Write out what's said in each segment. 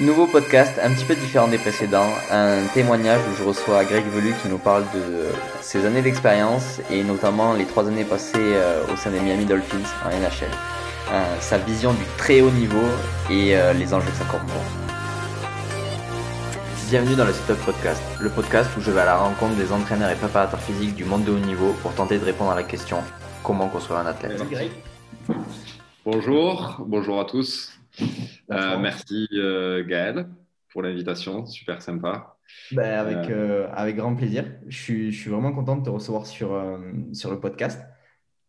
Nouveau podcast, un petit peu différent des précédents, un témoignage où je reçois Greg Velu qui nous parle de ses années d'expérience et notamment les trois années passées euh, au sein des Miami Dolphins en NHL, euh, sa vision du très haut niveau et euh, les enjeux que ça comporte. Bienvenue dans le Setup Podcast, le podcast où je vais à la rencontre des entraîneurs et préparateurs physiques du monde de haut niveau pour tenter de répondre à la question comment construire un athlète? Bonjour, bonjour à tous. Euh, merci euh, Gaël pour l'invitation, super sympa. Ben, avec, euh, avec grand plaisir. Je suis, je suis, vraiment content de te recevoir sur, sur le podcast.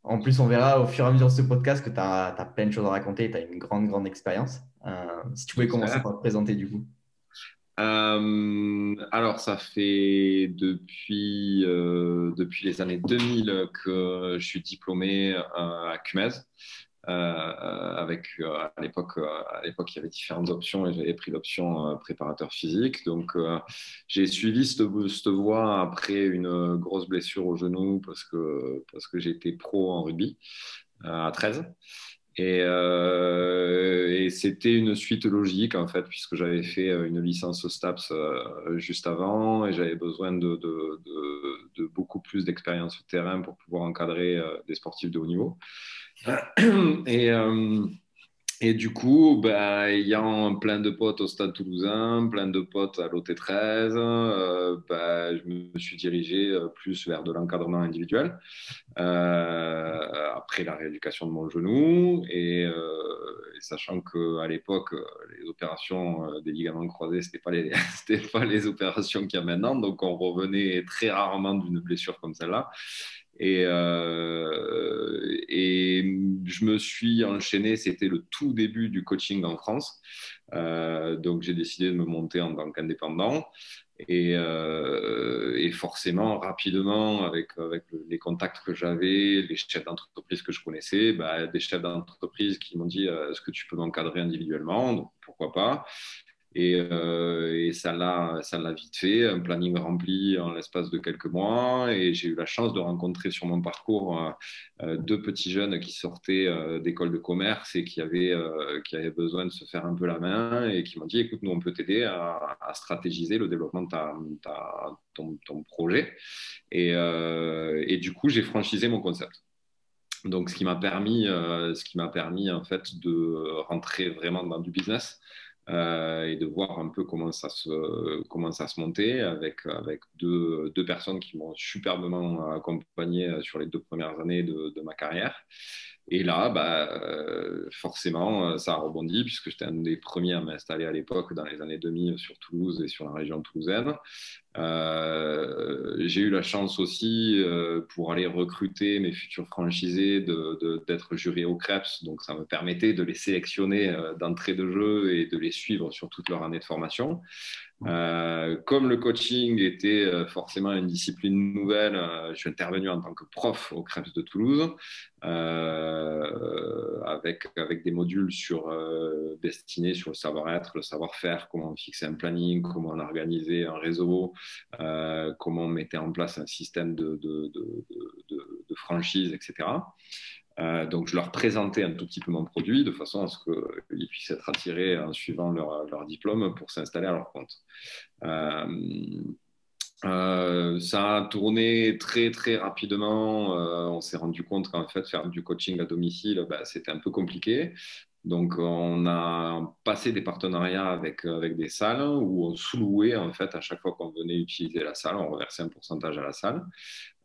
En plus, on verra au fur et à mesure de ce podcast que tu as, as, plein de choses à raconter et tu as une grande, grande expérience. si tu pouvais commencer par te présenter du coup. alors, ça fait depuis, depuis les années 2000 que je suis diplômé à CUMES. Euh, avec euh, à l'époque euh, à l'époque il y avait différentes options et j'avais pris l'option préparateur physique donc j'ai suivi cette, cette, voie après une grosse blessure au genou parce que parce que j'étais pro en rugby à 13 et, c'était une suite logique en fait puisque j'avais fait une licence STAPS juste avant et j'avais besoin de, de, beaucoup plus d'expérience au terrain pour pouvoir encadrer des sportifs de haut niveau. Et, euh, et du coup, bah, ayant plein de potes au Stade Toulousain, plein de potes à l'OT13, euh, bah, je me suis dirigé euh, plus vers de l'encadrement individuel après la rééducation de mon genou. Et, sachant qu'à l'époque, les opérations des ligaments croisés, ce n'était pas, pas les opérations qu'il y a maintenant. Donc, on revenait très rarement d'une blessure comme celle-là. Et, euh, et, je me suis enchaîné, c'était le tout début du coaching en France. Euh, donc j'ai décidé de me monter en tant qu'indépendant. Et, euh, forcément, rapidement, avec, avec les contacts que j'avais, les chefs d'entreprise que je connaissais, bah, des chefs d'entreprise qui m'ont dit Est-ce que tu peux m'encadrer individuellement? Donc pourquoi pas? Et, euh, et ça l'a vite fait, un planning rempli en l'espace de quelques mois. Et j'ai eu la chance de rencontrer sur mon parcours euh, euh, deux petits jeunes qui sortaient d'école de commerce et qui avaient, qui avaient besoin de se faire un peu la main et qui m'ont dit écoute, nous, on peut t'aider à, à, stratégiser le développement de ta, ta, ton, ton, projet. Et, et du coup, j'ai franchisé mon concept. Donc, ce qui m'a permis, ce qui m'a permis en fait de rentrer vraiment dans du business. Euh, et de voir un peu comment ça se, comment se montait avec, avec deux, deux personnes qui m'ont superbement accompagné sur les deux premières années de ma carrière. Et là, bah, euh, forcément, ça a rebondi puisque j'étais un des premiers à m'installer à l'époque dans les années 2000 sur Toulouse et sur la région toulousaine. Euh, j'ai eu la chance aussi euh, pour aller recruter mes futurs franchisés d'être de, jury au CREPS. Donc, ça me permettait de les sélectionner d'entrée de jeu et de les suivre sur toute leur année de formation. Euh, comme le coaching était euh, forcément une discipline nouvelle, euh, je suis intervenu en tant que prof au CREPS de Toulouse avec, avec des modules sur, destinés sur le savoir-être, le savoir-faire, comment fixer un planning, comment on organisait un réseau, comment on mettait en place un système de franchise, etc. Euh, donc, je leur présentais un tout petit peu mon produit de façon à ce qu'ils puissent être attirés en suivant leur, diplôme pour s'installer à leur compte. Euh, euh, ça a tourné très très rapidement. on s'est rendu compte qu'en fait faire du coaching à domicile, bah, c'était un peu compliqué. Donc, on a passé des partenariats avec, avec des salles où on sous-louait en fait à chaque fois qu'on venait utiliser la salle, on reversait un pourcentage à la salle.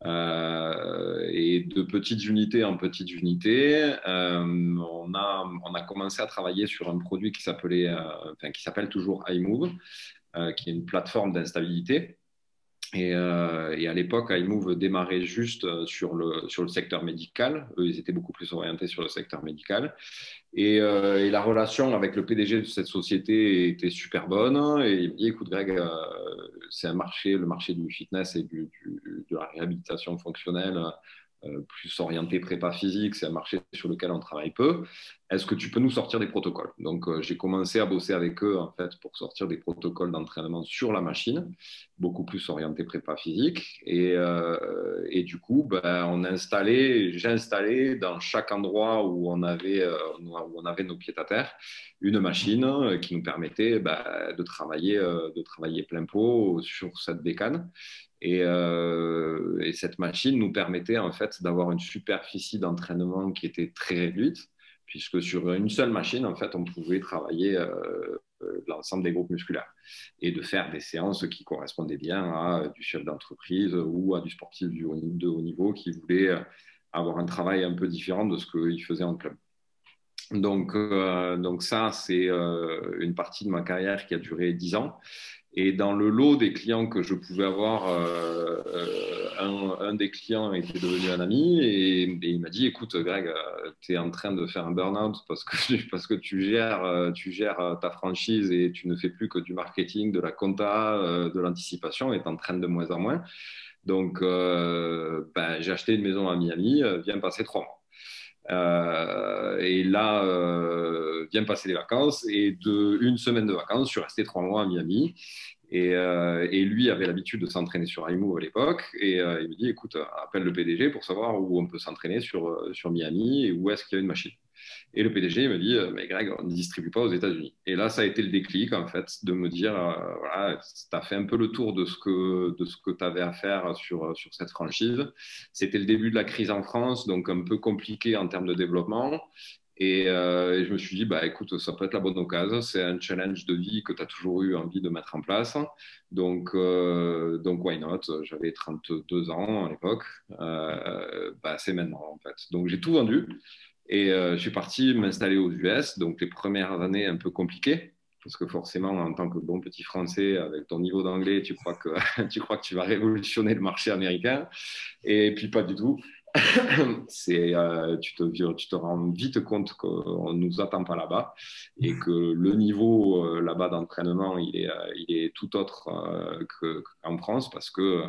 Euh, et de petites unités en petites unités, euh, on, a, on a commencé à travailler sur un produit qui s'appelait, euh, qui s'appelle toujours iMove, qui est une plateforme d'instabilité. Et, et, à l'époque, iMove démarrait juste sur le, sur le secteur médical. Eux, ils étaient beaucoup plus orientés sur le secteur médical. Et, et, la relation avec le PDG de cette société était super bonne. Et il me dit, écoute Greg, c'est un marché, le marché du fitness et de la réhabilitation fonctionnelle euh, plus orienté prépa physique, c'est un marché sur lequel on travaille peu. est-ce que tu peux nous sortir des protocoles? Donc, euh, j'ai commencé à bosser avec eux en fait pour sortir des protocoles d'entraînement sur la machine, beaucoup plus orienté prépa physique. Et, euh, du coup, ben, on installé, j'ai installé dans chaque endroit où on avait, euh, où on avait nos pieds à terre une machine qui nous permettait ben, de travailler, de travailler plein pot sur cette bécane. Et, et, cette machine nous permettait en fait d'avoir une superficie d'entraînement qui était très réduite puisque sur une seule machine, en fait, on pouvait travailler euh, euh, l'ensemble des groupes musculaires et de faire des séances qui correspondaient bien à du chef d'entreprise ou à du sportif de haut niveau qui voulait euh, avoir un travail un peu différent de ce qu'il faisait en club. Donc, donc ça, c'est une partie de ma carrière qui a duré 10 ans. Et dans le lot des clients que je pouvais avoir, euh, euh, un, des clients était devenu un ami et, il m'a dit Écoute, Greg, euh, tu es en train de faire un burn-out parce que, parce que tu, gères, tu gères ta franchise et tu ne fais plus que du marketing, de la compta, de l'anticipation et tu en train de moins en moins. Donc, ben, j'ai acheté une maison à Miami, viens passer trois mois. Euh, et là, euh, vient passer les vacances. Et de une semaine de vacances, je suis resté trois mois à Miami. Et, euh, lui avait l'habitude de s'entraîner sur iMove à l'époque. Et euh, il me dit écoute, appelle le PDG pour savoir où on peut s'entraîner sur, sur Miami et où est-ce qu'il y a une machine. Et le PDG me dit, euh, mais Greg, on ne distribue pas aux États-Unis. Et là, ça a été le déclic, en fait, de me dire, euh, voilà, tu as fait un peu le tour de ce que, que tu avais à faire sur, sur cette franchise. C'était le début de la crise en France, donc un peu compliqué en termes de développement. Et, euh, je me suis dit, bah, écoute, ça peut être la bonne occasion. C'est un challenge de vie que tu as toujours eu envie de mettre en place. Donc, donc why not? J'avais 32 ans à l'époque. bah, c'est maintenant, en fait. Donc, j'ai tout vendu. Et euh, je suis parti m'installer aux US, donc les premières années un peu compliquées, parce que forcément, en tant que bon petit français, avec ton niveau d'anglais, tu tu crois que tu vas révolutionner le marché américain, et puis pas du tout. c'est, euh, tu, te, rends vite compte qu'on ne nous attend pas là-bas et que le niveau euh, là-bas d'entraînement, il est, euh, tout autre qu'en France parce que,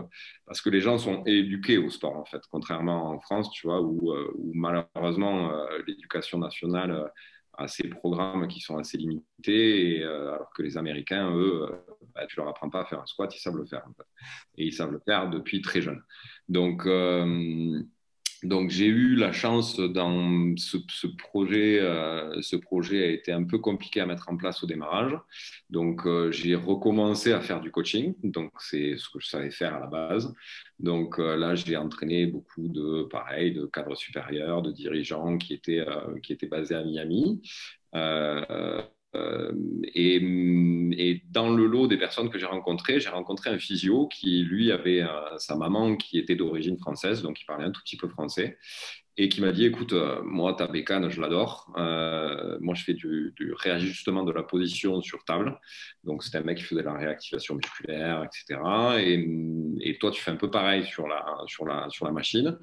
parce que les gens sont éduqués au sport, en fait, contrairement en France, tu vois, où, malheureusement l'éducation nationale a ces programmes qui sont assez limités, alors que les Américains, eux, bah, tu leur apprends pas à faire un squat, ils savent le faire. Et ils savent le faire depuis très jeune. Donc, donc j'ai eu la chance dans ce, projet. Euh, ce projet a été un peu compliqué à mettre en place au démarrage. Donc euh, j'ai recommencé à faire du coaching. Donc c'est ce que je savais faire à la base. Donc euh, là j'ai entraîné beaucoup de pareil de cadres supérieurs, de dirigeants qui étaient qui étaient basés à Miami. Euh, et, dans le lot des personnes que j'ai rencontrées, j'ai rencontré un physio qui, lui, avait euh, sa maman qui était d'origine française, donc il parlait un tout petit peu français, et qui m'a dit écoute, euh, moi, ta bécane, je l'adore. moi, je fais du, réajustement de la position sur table. Donc, c'était un mec qui faisait la réactivation musculaire, etc. Et, toi, tu fais un peu pareil sur la, sur la, sur la machine.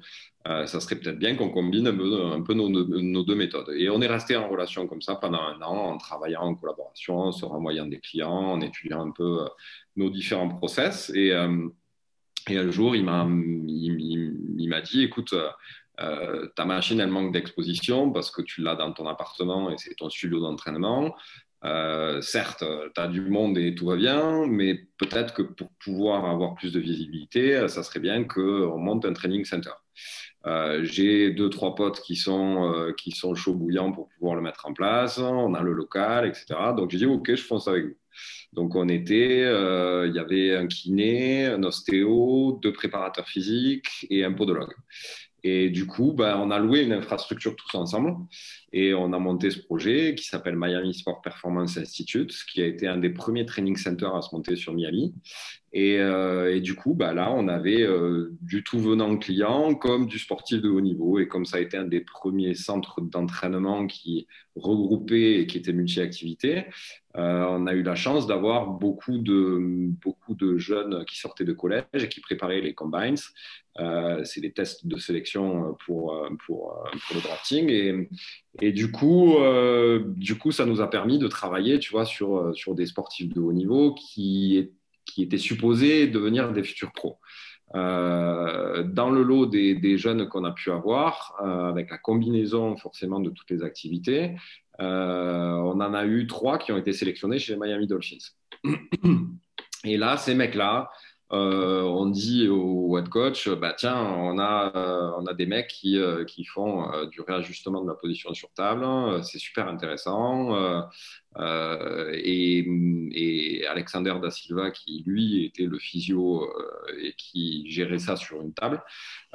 Euh, ça serait peut-être bien qu'on combine un peu, nos, deux méthodes. Et on est resté en relation comme ça pendant un an, en travaillant en collaboration, en se renvoyant des clients, en étudiant un peu euh, nos différents process. Et, euh, et un jour, il m'a il, m'a dit, écoute, ta machine, elle manque d'exposition parce que tu l'as dans ton appartement et c'est ton studio d'entraînement. certes, tu as du monde et tout va bien, mais peut-être que pour pouvoir avoir plus de visibilité, ça serait bien qu'on monte un training center. Euh, j'ai deux, trois potes qui sont, euh, qui sont chauds bouillants pour pouvoir le mettre en place. On a le local, etc. Donc j'ai dit, OK, je fonce avec vous. Donc on était, euh, il y avait un kiné, un ostéo, deux préparateurs physiques et un podologue. Et du coup, ben, on a loué une infrastructure tous ensemble et on a monté ce projet qui s'appelle Miami Sport Performance Institute, qui a été un des premiers training centers à se monter sur Miami. Et, euh, du coup, ben, là, on avait euh, du tout venant client comme du sportif de haut niveau. Et comme ça a été un des premiers centres d'entraînement qui regroupait et qui était multi-activité, euh, on a eu la chance d'avoir beaucoup de, beaucoup de jeunes qui sortaient de collège et qui préparaient les combines. C'est des tests de sélection pour, pour, le drafting. Et du, coup, euh, du coup, ça nous a permis de travailler tu vois, sur, sur des sportifs de haut niveau qui, qui étaient supposés devenir des futurs pros. dans le lot des, jeunes qu'on a pu avoir, avec la combinaison forcément de toutes les activités, on en a eu trois qui ont été sélectionnés chez les Miami Dolphins. Et là, ces mecs-là, euh, on dit au head coach, bah, tiens, on a, euh, on a des mecs qui, euh, font du réajustement de la position sur table, c'est super intéressant. Et, Alexander Da Silva, qui lui était le physio et qui gérait ça sur une table,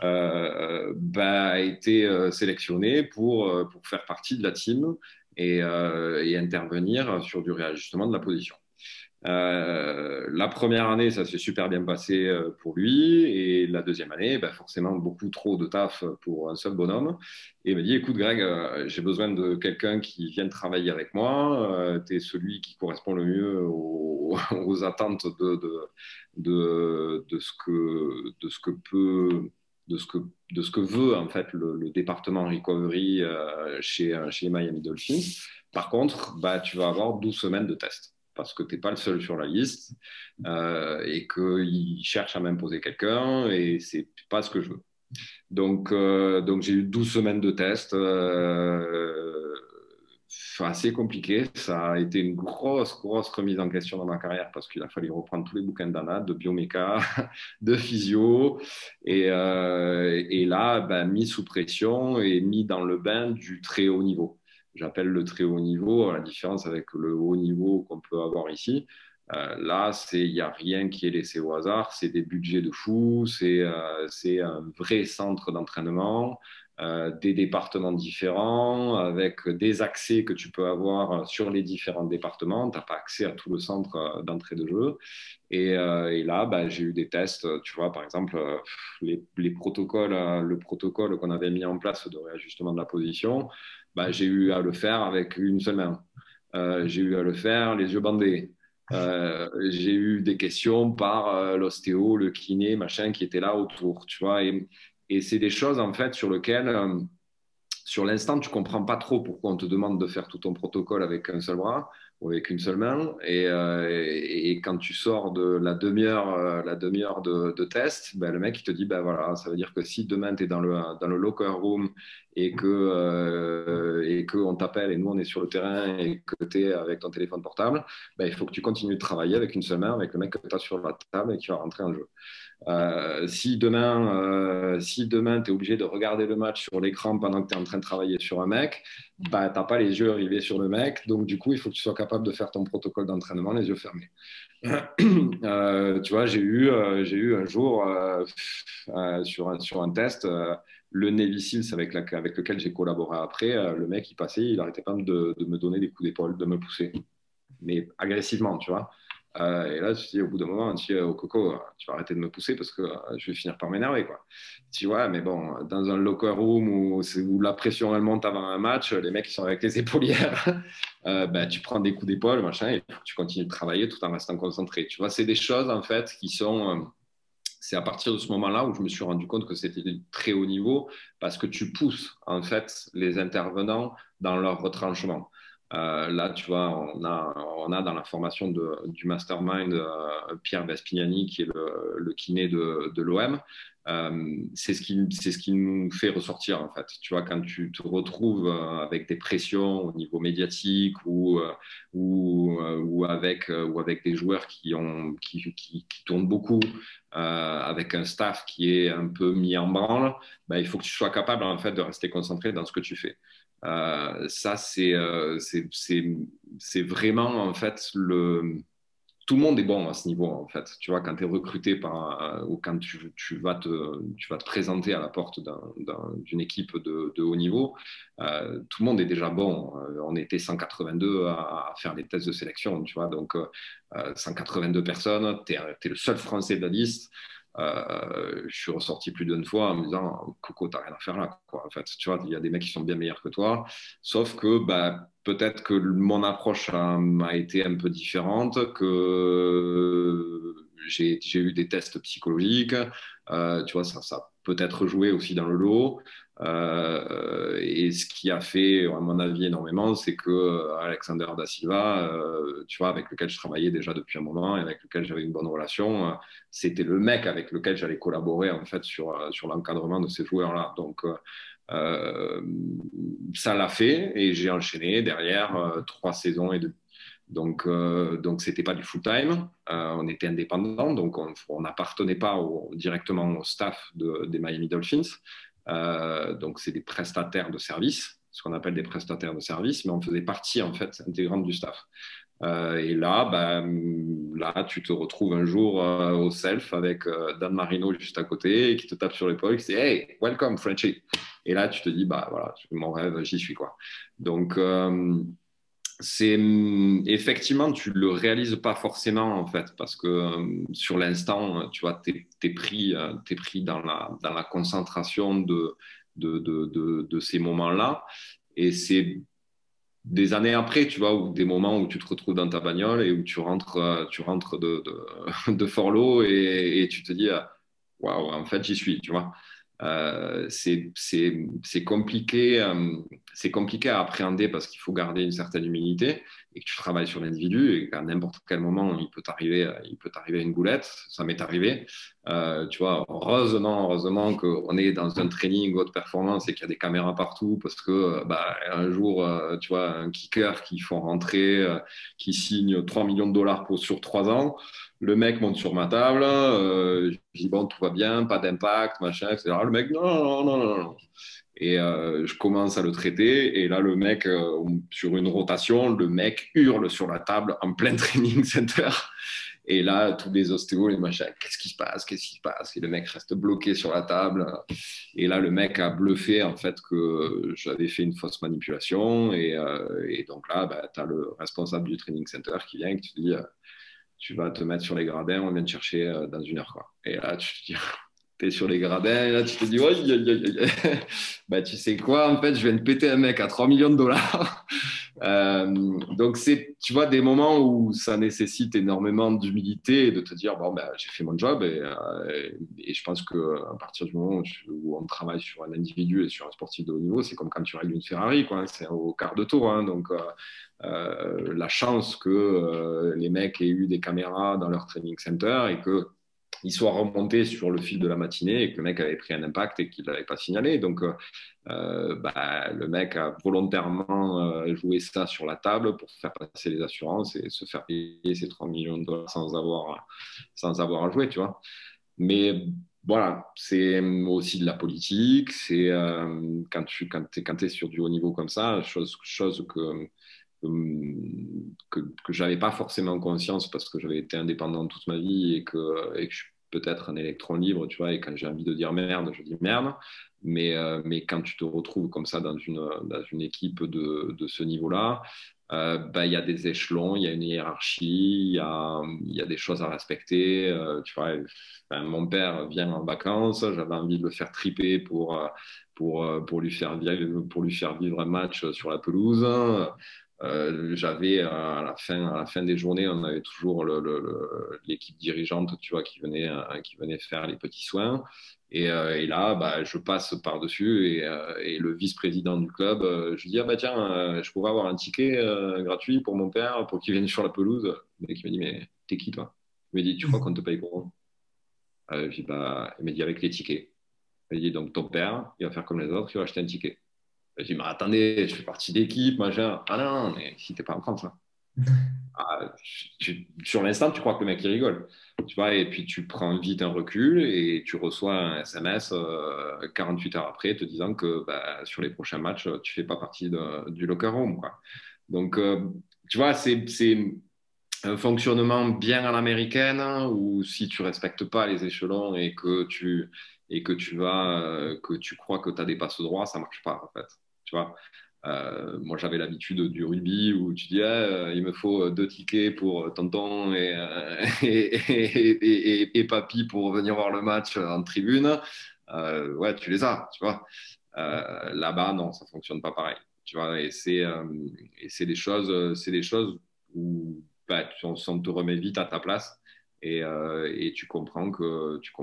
bah, a été sélectionné pour, pour faire partie de la team et, et intervenir sur du réajustement de la position. Euh, la première année, ça s'est super bien passé euh, pour lui. Et la deuxième année, ben forcément, beaucoup trop de taf pour un seul bonhomme. Et il m'a dit Écoute, Greg, euh, j'ai besoin de quelqu'un qui vienne travailler avec moi. tu es celui qui correspond le mieux aux, attentes de, de, de, ce que, de ce que peut. De ce, que, de ce que veut en fait le, département recovery chez, chez Miami Dolphins. Par contre, bah, tu vas avoir 12 semaines de tests parce que tu n'es pas le seul sur la liste euh, et qu'il cherche à m'imposer quelqu'un et c'est pas ce que je veux. Donc, euh, donc j'ai eu 12 semaines de tests. Euh, assez compliqué. Ça a été une grosse, grosse remise en question dans ma carrière parce qu'il a fallu reprendre tous les bouquins d'ANA, de bioméca, de physio. Et, et là, ben, mis sous pression et mis dans le bain du très haut niveau j'appelle le très haut niveau, la différence avec le haut niveau qu'on peut avoir ici. Euh, là, il n'y a rien qui est laissé au hasard, c'est des budgets de fou, c'est euh, un vrai centre d'entraînement, euh, des départements différents, avec des accès que tu peux avoir sur les différents départements. Tu n'as pas accès à tout le centre d'entrée de jeu. Et, là, bah, j'ai eu des tests, tu vois, par exemple, les protocoles, le protocole qu'on avait mis en place de réajustement de la position, bah, j'ai eu à le faire avec une seule main. Euh, j'ai eu à le faire les yeux bandés. Euh, j'ai eu des questions par euh, l'ostéo, le kiné, machin, qui était là autour, tu vois. Et, et c'est des choses, en fait, sur lesquelles, sur l'instant, tu comprends pas trop pourquoi on te demande de faire tout ton protocole avec un seul bras avec une seule main. Et, et, quand tu sors de la demi-heure la demi-heure de, test, ben, le mec, il te dit, ben voilà, ça veut dire que si demain, tu es dans le, dans le locker room et que euh, et qu'on t'appelle et nous on est sur le terrain et que tu es avec ton téléphone portable, ben, il faut que tu continues de travailler avec une seule main, avec le mec que tu as sur la table et qui va rentrer en jeu. Euh, si demain, euh, si demain tu es obligé de regarder le match sur l'écran pendant que tu es en train de travailler sur un mec, bah, tu n'as pas les yeux rivés sur le mec. Donc, du coup, il faut que tu sois capable de faire ton protocole d'entraînement les yeux fermés. tu vois, j'ai eu, j'ai eu un jour sur, un, sur un test le Navy Seals avec, avec lequel j'ai collaboré après, euh, le mec, il passait, il n'arrêtait pas de, me donner des coups d'épaule, de me pousser, mais agressivement, tu vois. Euh, et là, tu dis, au bout d'un moment, tu dis, au coco, tu vas arrêter de me pousser parce que euh, je vais finir par m'énerver, quoi. Tu vois, mais bon, dans un locker room où, la pression, monte avant un match, les mecs, sont avec les épaulières, ben, tu prends des coups d'épaule, machin, et tu continues de travailler tout en restant concentré. Tu vois, c'est des choses, en fait, qui sont c'est à partir de ce moment-là où je me suis rendu compte que c'était très haut niveau parce que tu pousses en fait les intervenants dans leur retranchement. Euh, là, tu vois, on a, dans la formation du mastermind euh, Pierre Vespignani, qui est le, kiné de, l'OM. Euh, c'est ce, qui, ce qui nous fait ressortir, en fait. Tu vois, quand tu te retrouves avec des pressions au niveau médiatique ou, ou, avec, ou avec des joueurs qui, ont, qui, qui tournent beaucoup, avec un staff qui est un peu mis en branle, ben, il faut que tu sois capable, en fait, de rester concentré dans ce que tu fais. Euh, ça, euh, c'est vraiment en fait le. Tout le monde est bon à ce niveau, en fait. Tu vois, quand tu es recruté par, ou quand tu, vas te, présenter à la porte d'une équipe de, haut niveau, euh, tout le monde est déjà bon. On était 182 à, faire les tests de sélection, tu vois. Donc, 182 personnes, tu es, le seul Français de la liste. Euh, je suis ressorti plus d'une fois en me disant Coco, t'as rien à faire là. En fait, tu vois, il y a des mecs qui sont bien meilleurs que toi. Sauf que bah, peut-être que mon approche a, été un peu différente, que j'ai eu des tests psychologiques. Euh, tu vois, ça, ça peut-être joué aussi dans le lot. Euh, et ce qui a fait, à mon avis, énormément, c'est que euh, Alexander Da Silva, euh, tu vois, avec lequel je travaillais déjà depuis un moment et avec lequel j'avais une bonne relation, c'était le mec avec lequel j'allais collaborer en fait sur, sur l'encadrement de ces joueurs-là. Donc, ça l'a fait et j'ai enchaîné derrière trois saisons et demie. Donc, donc c'était pas du full time, on était indépendant, donc on n'appartenait pas directement au staff des Miami Dolphins. Euh, donc, c'est des prestataires de services, ce qu'on appelle des prestataires de services, mais on faisait partie, en fait, intégrante du staff. Euh, et là, bah, là, tu te retrouves un jour euh, au self avec Dan Marino juste à côté qui te tape sur l'épaule, qui dit Hey, welcome, Frenchy. Et là, tu te dis Bah voilà, mon rêve, j'y suis quoi. Donc, c'est effectivement, tu le réalises pas forcément en fait, parce que sur l'instant, tu vois, tu es, pris, es pris dans, la, concentration de, ces moments-là. Et c'est des années après, tu vois, ou des moments où tu te retrouves dans ta bagnole et où tu rentres, tu rentres de, de, et, et, tu te dis, waouh, en fait, j'y suis, tu vois. Euh, c'est compliqué, euh, c'est compliqué à appréhender parce qu'il faut garder une certaine humilité et que tu travailles sur l'individu et qu'à n'importe quel moment il peut t'arriver, il peut t'arriver une goulette. Ça m'est arrivé. Euh, tu vois, heureusement, heureusement qu'on est dans un training haute performance et qu'il y a des caméras partout parce que bah, un jour, tu vois, un kicker qui font rentrer, qui signe 3 millions de dollars sur 3 ans. Le mec monte sur ma table, euh, je dis bon, tout va bien, pas d'impact, machin, etc. Le mec, non, non, non, non, non. Et euh, je commence à le traiter, et là, le mec, euh, sur une rotation, le mec hurle sur la table en plein training center. Et là, tous les ostéos, les machins, qu'est-ce qui se passe? Qu'est-ce qui se passe? Et le mec reste bloqué sur la table. Et là, le mec a bluffé en fait que j'avais fait une fausse manipulation. Et, et donc là, bah, tu as le responsable du training center qui vient et qui te dit tu vas te mettre sur les gradins, on vient te chercher euh, dans une heure. Quoi. Et là, tu te dis, tu es sur les gradins, là, tu te dis, ouais, bah, tu sais quoi, en fait, je viens de péter un mec à 3 millions de dollars. euh, donc, c'est, tu vois, des moments où ça nécessite énormément d'humilité et de te dire, bon, ben, j'ai fait mon job. Et, euh, je pense qu'à partir du moment où, on travaille sur un individu et sur un sportif de haut niveau, c'est comme quand tu règles une Ferrari, quoi. C'est au quart de tour. Hein, donc, euh, la chance que les mecs aient eu des caméras dans leur training center et qu'ils soient remontés sur le fil de la matinée et que le mec avait pris un impact et qu'il ne l'avait pas signalé. Donc, euh, bah, le mec a volontairement joué ça sur la table pour faire passer les assurances et se faire payer ses 3 millions de dollars sans avoir, sans avoir à jouer, tu vois. Mais voilà, c'est aussi de la politique. C'est quand tu quand es, es, sur du haut niveau comme ça, chose, chose que que, que j'avais pas forcément conscience parce que j'avais été indépendant toute ma vie et que, et que je suis peut-être un électron libre, tu vois, et quand j'ai envie de dire merde, je dis merde. Mais, euh, mais quand tu te retrouves comme ça dans une, dans une équipe de, de ce niveau-là, euh, bah, il y a des échelons, il y a une hiérarchie, il y a, y a, des choses à respecter. Euh, tu vois, mon père vient en vacances, j'avais envie de le faire triper pour, pour, pour, lui faire vivre, pour lui faire vivre un match sur la pelouse. Euh, j'avais euh, à la fin des journées on avait toujours l'équipe dirigeante tu vois qui venait euh, qui venait faire les petits soins. Et, et là bah, je passe par dessus et, et le vice-président du club je dis ah bah tiens je pourrais avoir un ticket gratuit pour mon père pour qu'il vienne sur la pelouse? Mec il me dit mais t'es qui toi? Il me dit tu crois qu'on te paye pour? Je bah il me dit avec les tickets. Il me dit donc ton père il va faire comme les autres il va acheter un ticket je dis, mais attendez, je fais partie d'équipe, machin. Ah non, mais si t'es pas en France, ah, sur l'instant, tu crois que le mec il rigole. Tu vois, et puis tu prends vite un recul et tu reçois un SMS 48 euh, heures après te disant que bah, sur les prochains matchs, tu fais pas partie du locker room. Quoi. Donc, euh, tu vois, c'est un fonctionnement bien à l'américaine où si tu respectes pas les échelons et que tu, et que tu vas, euh, que tu crois que tu as des passes droits, ça marche pas en fait. Tu vois euh, moi, j'avais l'habitude du rugby où tu dis ah, il me faut deux tickets pour tonton et, et, papy pour venir voir le match en tribune. Euh, ouais, tu les as, tu vois. Là-bas, non, ça fonctionne pas pareil. Tu vois, et c'est des choses, des choses où bah, tu, on, te remet vite à ta place. Et, tu comprends que tu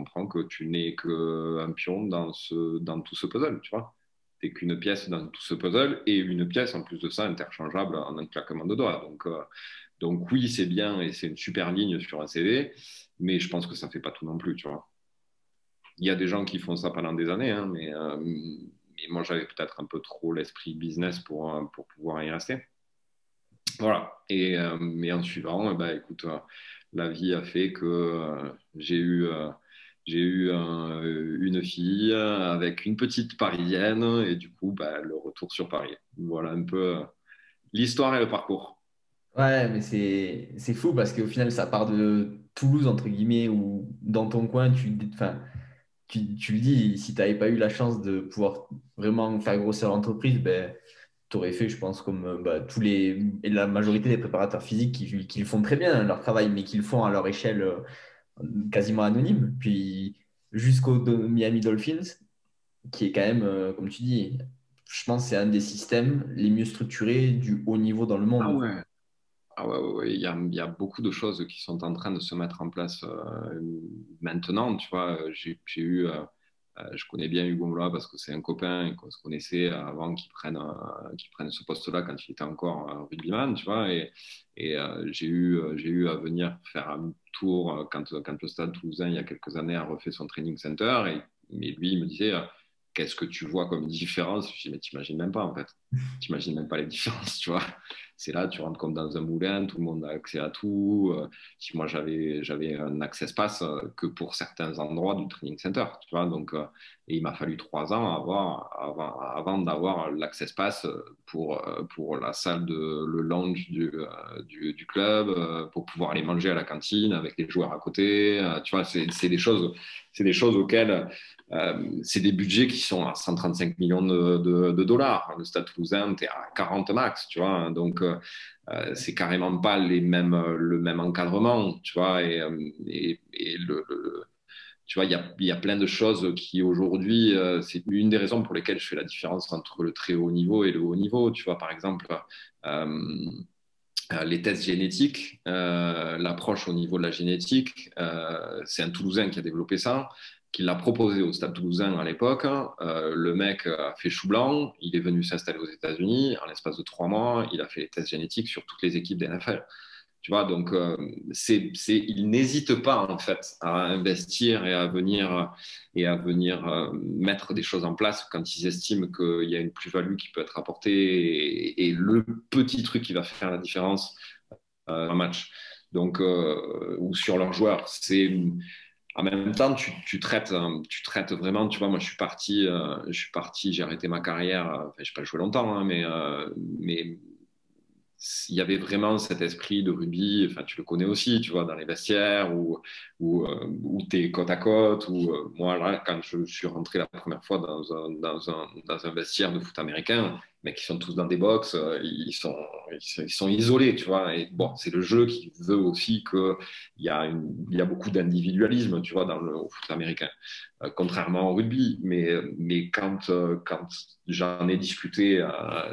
tu n'es qu'un pion dans ce dans tout ce puzzle tu vois t'es qu'une pièce dans tout ce puzzle et une pièce en plus de ça interchangeable en un claquement de doigts. Donc, euh, donc oui, c'est bien et c'est une super ligne sur un CV, mais je pense que ça fait pas tout non plus, tu vois. Il y a des gens qui font ça pendant des années, hein, mais, euh, mais, moi j'avais peut-être un peu trop l'esprit business pour, euh, pour pouvoir y rester. Voilà. Et mais en suivant, bah, écoute, la vie a fait que j'ai eu j'ai eu une fille avec une petite parisienne et du coup, bah, le retour sur Paris. Voilà un peu euh, l'histoire et le parcours. Ouais, mais c'est fou parce qu'au final, ça part de Toulouse, entre guillemets, ou dans ton coin, tu, tu, tu le dis, si tu n'avais pas eu la chance de pouvoir vraiment faire grossir l'entreprise, ben, tu aurais fait, je pense, comme bah, tous les, et la majorité des préparateurs physiques qui, font très bien leur travail, mais qui le font à leur échelle euh, quasiment anonyme. Puis jusqu'au Miami Dolphins, qui est quand même, euh, comme tu dis, je pense que c'est un des systèmes les mieux structurés du haut niveau dans le monde. Ah ouais. Ah ouais, Il, y a, il, y a, beaucoup de choses qui sont en train de se mettre en place euh, maintenant. Tu vois, j'ai eu, euh, je connais bien Hugo Mlois parce que c'est un copain qu'on se connaissait avant qu'il prenne, qu'il prenne ce poste-là quand il était encore rugbyman, tu vois. Et, et j'ai eu, j'ai eu à venir faire un tour euh, quand, quand le Stade Toulousain, il y a quelques années, a refait son training center. Et, mais lui, il me disait euh, Qu'est-ce que tu vois comme différence? Je dis Mais t'imagines même pas, en fait. T'imagines même pas les différences, tu vois c'est là, tu rentres comme dans un moulin, tout le monde a accès à tout. Euh, moi, j'avais, j'avais un accès pass euh, que pour certains endroits du training center, tu vois. Donc, euh, et il m'a fallu trois ans avant, avant, d'avoir l'accès pass pour, pour la salle de le lounge du, du, club, pour pouvoir aller manger à la cantine avec les joueurs à côté. tu vois, c'est des choses, c'est des choses auxquelles c'est des budgets qui sont à 135 millions de, dollars. Le Stade Toulousain, tu es à 40 max, tu vois. Donc, euh, c'est carrément pas les mêmes, le même encadrement, tu vois. Et, euh, le, tu vois, il y a, y a, plein de choses qui aujourd'hui, euh, c'est une des raisons pour lesquelles je fais la différence entre le très haut niveau et le haut niveau. Tu vois, par exemple, les tests génétiques, l'approche au niveau de la génétique, c'est un Toulousain qui a développé ça qu'il l'a proposé au Stade Toulousain à l'époque. Euh, le mec a fait chou blanc, il est venu s'installer aux États-Unis. En l'espace de trois mois, il a fait les tests génétiques sur toutes les équipes d'NFL. Tu vois, donc euh, c'est, il n'hésite pas en fait à investir et à venir et à venir euh, mettre des choses en place quand ils estiment qu'il y a une plus-value qui peut être apportée et, le petit truc qui va faire la différence un match. Donc ou sur leurs joueurs, c'est en même temps, tu, tu, traites, tu traites vraiment, tu vois, moi je suis parti, euh, je suis parti, j'ai arrêté ma carrière, enfin, je n'ai pas joué longtemps, hein, mais, euh, mais il y avait vraiment cet esprit de rugby, enfin tu le connais aussi, tu vois, dans les vestiaires où, où, euh, où tu es côte à côte, où moi là, quand je, suis rentré la première fois dans un, dans un, dans un vestiaire de foot américain, mais qui sont tous dans des box, euh, ils sont, ils sont isolés, tu vois. Et bon, c'est le jeu qui veut aussi qu'il y, a y a beaucoup d'individualisme, tu vois, dans le foot américain, euh, contrairement au rugby. Mais, mais quand, euh, quand j'en ai discuté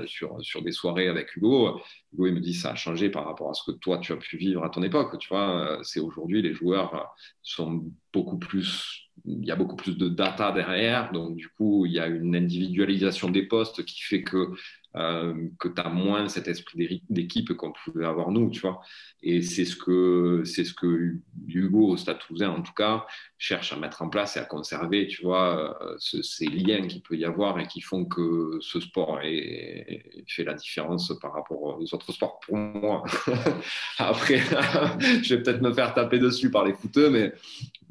sur, sur des soirées avec Hugo, Hugo il me dit ça a changé par rapport à ce que toi tu as pu vivre à ton époque, tu vois. C'est aujourd'hui les joueurs sont beaucoup plus il y a beaucoup plus de data derrière. Donc, du coup, il y a une individualisation des postes qui fait que, euh, que tu as moins cet esprit d'équipe qu'on pouvait avoir nous, tu vois. Et c'est ce que, c'est ce que Hugo, au Stade Toulousain, en tout cas, cherche à mettre en place et à conserver, tu vois, euh, ces liens qu'il peut y avoir et qui font que ce sport est, fait la différence par rapport aux autres sports pour moi. Après, je vais peut-être me faire taper dessus par les footeux, mais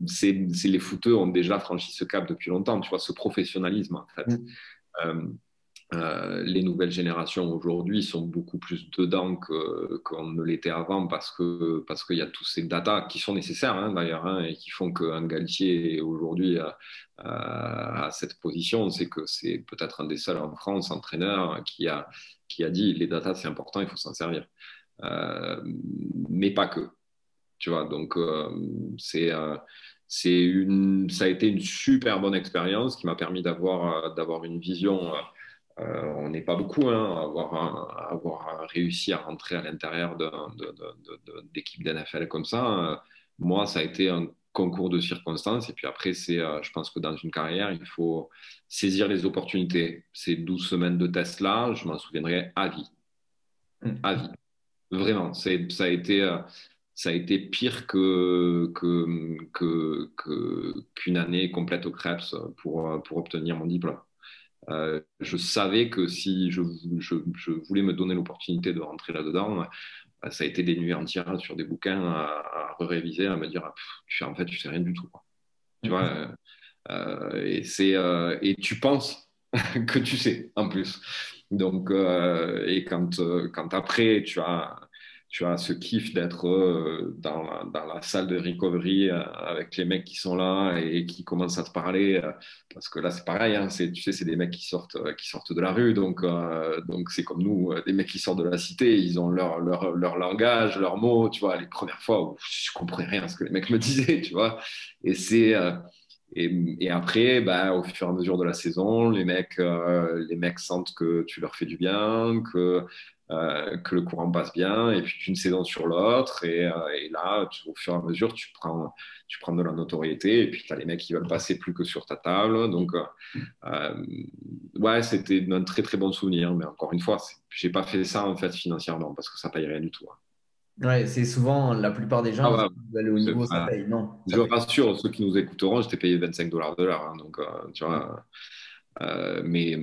c'est, les footeux ont déjà franchi ce cap depuis longtemps, tu vois, ce professionnalisme, en fait. Mm. Euh, euh, les nouvelles générations aujourd'hui sont beaucoup plus dedans qu'on ne l'était avant parce que parce qu'il y a tous ces datas qui sont nécessaires hein, d'ailleurs hein, et qui font qu'un Galtier aujourd'hui à, cette position, c'est que c'est peut-être un des seuls en France entraîneur qui a qui a dit les datas c'est important, il faut s'en servir, euh, mais pas que. Tu vois, donc euh, c'est c'est une, ça a été une super bonne expérience qui m'a permis d'avoir d'avoir une vision euh, on n'est pas beaucoup hein, à, avoir, avoir, réussi à rentrer à l'intérieur d'équipes d'NFL comme ça. Euh, moi, ça a été un concours de circonstances. Et puis après, c'est, je pense que dans une carrière, il faut saisir les opportunités. Ces 12 semaines de test-là, je m'en souviendrai à vie. Mmh. À vie. Vraiment. Ça a été ça a été pire que, qu'une année complète au Krebs pour, pour obtenir mon diplôme. Euh, je savais que si je, je, je voulais me donner l'opportunité de rentrer là-dedans, euh, ça a été des nuits entières sur des bouquins à, réviser, à me dire tu, en fait, tu sais rien du tout. Tu vois, euh, et, c'est, et tu penses que tu sais en plus. Donc, et quand, quand après tu as tu as ce kiff d'être euh, dans, la salle de recovery euh, avec les mecs qui sont là et qui commencent à te parler. Euh, parce que là, c'est pareil, hein, tu sais, c'est des mecs qui sortent, qui sortent de la rue. Donc, donc c'est comme nous, des mecs qui sortent de la cité. Ils ont leur, leur, leur, langage, leurs mots. Tu vois, les premières fois où je comprenais rien à ce que les mecs me disaient, tu vois. Et c'est. Et, après, bah, au fur et à mesure de la saison, les mecs, les mecs sentent que tu leur fais du bien, que euh, que le courant passe bien, et puis d'une saison sur l'autre, et, euh, et, là, au fur et à mesure, tu prends, tu prends de la notoriété, et puis tu as les mecs qui veulent passer plus que sur ta table. Donc, euh, ouais, c'était un très très bon souvenir, mais encore une fois, j'ai pas fait ça en fait financièrement, parce que ça paye rien du tout. Hein. Ouais, c'est souvent la plupart des gens ah qui veulent au niveau, ça paye. Non, je rassure ceux qui nous écouteront, j'étais payé 25 dollars de l'heure. Hein, donc, tu vois. Euh, mais,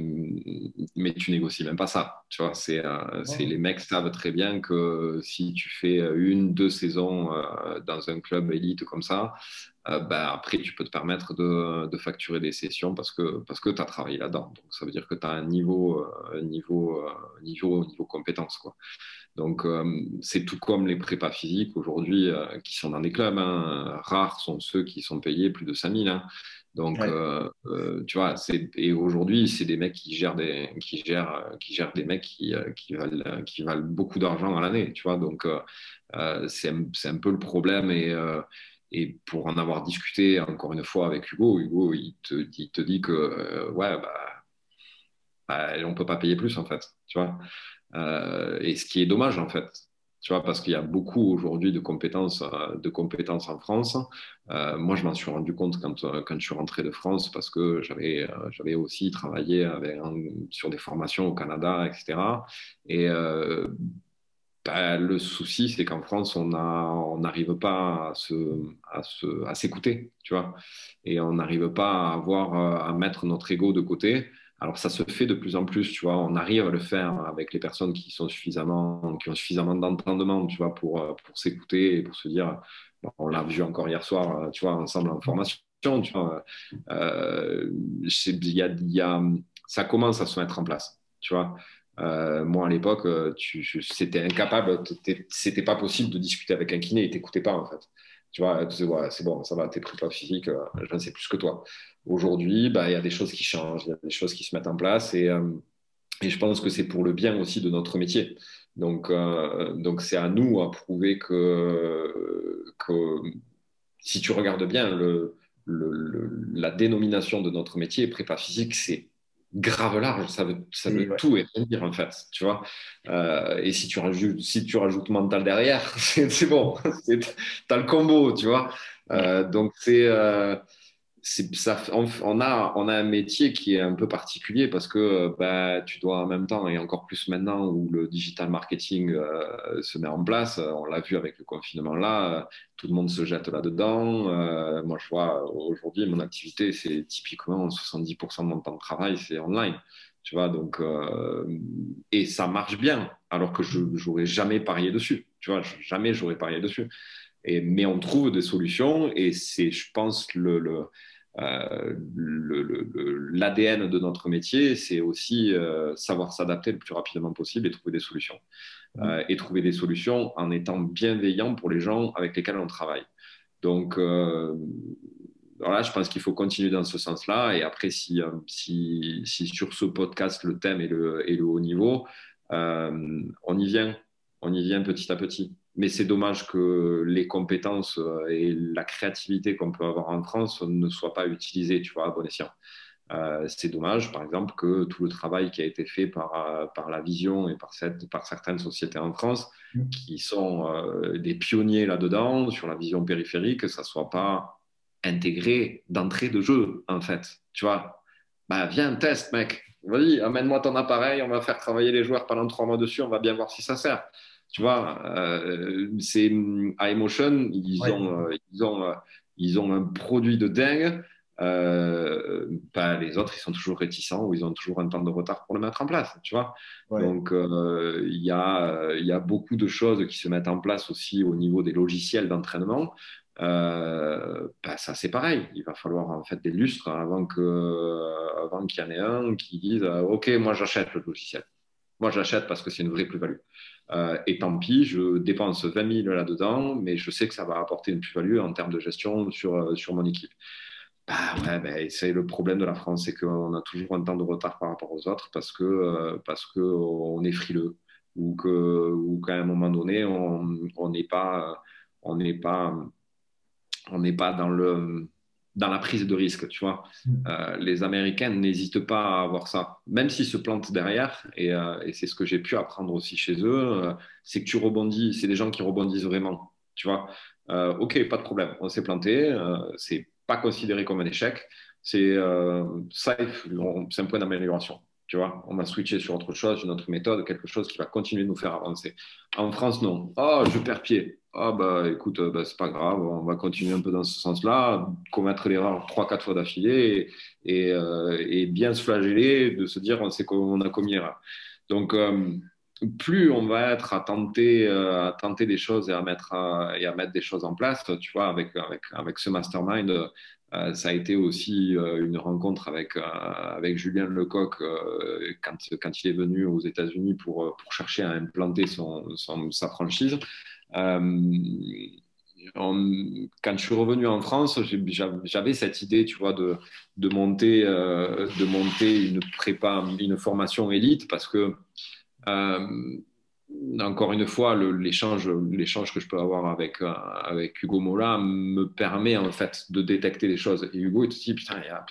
mais tu négocies même pas ça. Tu vois, c'est, euh, les mecs savent très bien que si tu fais une, deux saisons euh, dans un club élite comme ça, bah, après tu peux te permettre de, de facturer des sessions parce que, parce que tu as travaillé là-dedans. Donc ça veut dire que tu as un niveau, niveau, niveau, niveau compétence. Quoi. Donc c'est tout comme les prépas physiques aujourd'hui qui sont dans des clubs. Hein. Rares sont ceux qui sont payés plus de 5000. Hein. Donc, euh, euh, tu vois, et aujourd'hui, c'est des mecs qui gèrent des, qui gèrent, qui gèrent des mecs qui, euh, qui, valent, qui valent beaucoup d'argent à l'année, tu vois. Donc, c'est un, un, peu le problème. Et, et pour en avoir discuté encore une fois avec Hugo, Hugo, il te, il te dit que, ouais, bah, bah, on ne peut pas payer plus, en fait, tu vois. et ce qui est dommage, en fait, tu vois, parce qu'il y a beaucoup aujourd'hui de compétences, euh, de compétences en France. Euh, moi, je m'en suis rendu compte quand, euh, quand je suis rentré de France parce que j'avais, j'avais aussi travaillé sur des formations au Canada, etc. Et bah, le souci, c'est qu'en France, on n'arrive pas à, à s'écouter, tu vois, et on n'arrive pas à avoir, à mettre notre ego de côté alors ça se fait de plus en plus, tu vois, on arrive à le faire avec les personnes qui sont suffisamment, qui ont suffisamment d'entendement, tu vois, pour, euh, pour s'écouter et pour se dire, on l'a vu encore hier soir, euh, tu vois, ensemble en formation, tu vois, euh, y a, ça commence à se mettre en place, tu vois. moi, à l'époque, c'était incapable, c'était pas possible de discuter avec un kiné, il t'écoutait pas, en fait. Tu vois, c'est bon, ça va, t'es prépa physique, je ne sais plus que toi. Aujourd'hui, bah, il y a des choses qui changent, il y a des choses qui se mettent en place et, euh, et je pense que c'est pour le bien aussi de notre métier. Donc, euh, donc c'est à nous à prouver que, que si tu regardes bien le, le, la dénomination de notre métier, prépa physique, c'est grave large, ça veut, ça veut tout et rien dire en fait, tu vois. Euh, et si tu, rajoutes, si tu rajoutes mental derrière, c'est bon, tu as le combo, tu vois. donc c'est on, a, un métier qui est un peu particulier parce que bah, tu dois en même temps, et encore plus maintenant où le digital marketing euh, se met en place, on l'a vu avec le confinement là, tout le monde se jette là-dedans. Euh, moi, je vois aujourd'hui, mon activité, c'est typiquement 70% de mon temps de travail, c'est online. Tu vois, donc, euh, et ça marche bien, alors que je n'aurais jamais parié dessus. Tu vois, jamais j'aurais parié dessus. Et, mais on trouve des solutions et c'est, je pense, le, le euh, l'ADN de notre métier, c'est aussi euh, savoir s'adapter le plus rapidement possible et trouver des solutions. Mmh. Euh, et trouver des solutions en étant bienveillant pour les gens avec lesquels on travaille. Donc, voilà, je pense qu'il faut continuer dans ce sens-là. Et après, si, si, si, sur ce podcast, le thème est le, est le haut niveau, on y vient. On y vient petit à petit mais c'est dommage que les compétences euh, et la créativité qu'on peut avoir en France ne soient pas utilisées, tu vois, à bon escient. Euh, c'est dommage, par exemple, que tout le travail qui a été fait par, euh, par la vision et par, cette, par certaines sociétés en France, mmh. qui sont des pionniers là-dedans, sur la vision périphérique, ça ne soit pas intégré d'entrée de jeu, en fait. Tu vois, bah, viens, test, mec. Vas-y, amène-moi ton appareil, on va faire travailler les joueurs pendant trois mois dessus, on va bien voir si ça sert. Tu vois, euh, c'est iMotion, ils, ont, euh, ils, ont, euh, ils ont un produit de dingue. Euh, les autres, ils sont toujours réticents ou ils ont toujours un temps de retard pour le mettre en place, tu vois. Donc, il y, a, y a beaucoup de choses qui se mettent en place aussi au niveau des logiciels d'entraînement. Euh, bah, ça c'est pareil. Il va falloir en fait des lustres avant qu'il avant qu'il y en ait un qui dise Ok, moi j'achète le logiciel. Moi j'achète parce que c'est une vraie plus-value. Euh, et tant pis, je dépense 20 000 là-dedans, mais je sais que ça va apporter une plus-value en termes de gestion sur, euh, sur mon équipe. Bah ouais, ben, c'est le problème de la France, c'est qu'on a toujours un temps de retard par rapport aux autres parce que euh, est frileux ou que ou qu'à un moment donné on n'est pas pas on n'est pas dans le dans la prise de risque, tu vois. Mm. Euh, les Américains n'hésitent pas à avoir ça, même s'ils se plantent derrière, euh, et, c'est ce que j'ai pu apprendre aussi chez eux, euh, c'est que tu rebondis, c'est des gens qui rebondissent vraiment, tu vois. ok, pas de problème, on s'est planté, c'est pas considéré comme un échec, c'est safe, c'est un point d'amélioration. Tu vois, on va switcher sur autre chose, une autre méthode, quelque chose qui va continuer de nous faire avancer. En France, non. Oh, je perds pied. Ah bah écoute, bah, c'est pas grave, on va continuer un peu dans ce sens-là, commettre l'erreur trois, quatre fois d'affilée et, euh, et, bien se flageller, de se dire on qu'on a commis erreur. Donc euh, plus on va être à tenter, euh, à tenter des choses et à, mettre, et à mettre des choses en place, tu vois, avec, avec, avec ce mastermind, ça a été aussi une rencontre avec, avec Julien Lecoq quand, quand il est venu aux États-Unis pour, pour chercher à implanter son, son, sa franchise. Euh, quand je suis revenu en France, j'avais cette idée, tu vois, de, monter, euh, une formation élite, parce que, euh, encore une fois, l'échange que je peux avoir avec, Hugo Mola me permet en fait de détecter des choses. Et Hugo, il te dit, putain, il y a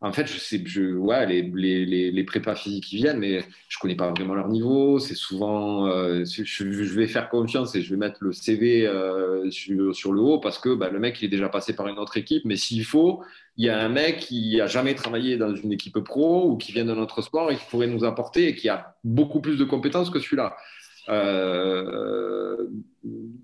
en fait, je sais, je, ouais, les, les, les, prépas physiques qui viennent, mais je connais pas vraiment leur niveau. C'est souvent, euh, je, vais faire confiance et je vais mettre le CV euh, sur, le haut parce que bah, le mec il est déjà passé par une autre équipe. Mais s'il faut, il y a un mec qui a jamais travaillé dans une équipe pro ou qui vient d'un autre sport et qui pourrait nous apporter et qui a beaucoup plus de compétences que celui-là. Euh,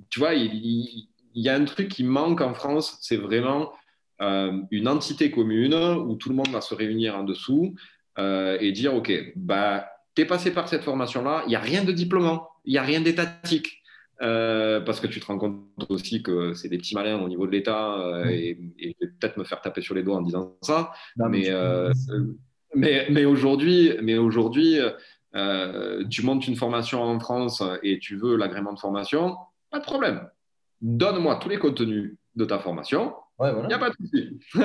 tu vois, il, y a un truc qui manque en France, c'est vraiment une entité commune où tout le monde va se réunir en dessous euh, et dire OK, bah, tu es passé par cette formation-là, il n'y a rien de diplômant, il n'y a rien d'étatique. Euh, parce que tu te rends compte aussi que c'est des petits malins au niveau de l'État et, et peut-être me faire taper sur les doigts en disant ça. mais, mais, mais, aujourd'hui, mais aujourd'hui tu montes une formation en France et tu veux l'agrément de formation, pas de problème. Donne-moi tous les contenus de ta formation il n'y a pas de souci.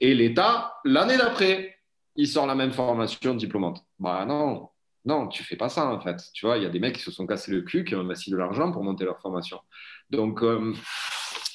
Et l'État, l'année d'après, il sort la même formation diplômante. Bah non, non, tu fais pas ça en fait. Tu vois, il y a des mecs qui se sont cassés le cul, qui ont investi de l'argent pour monter leur formation. Donc, euh,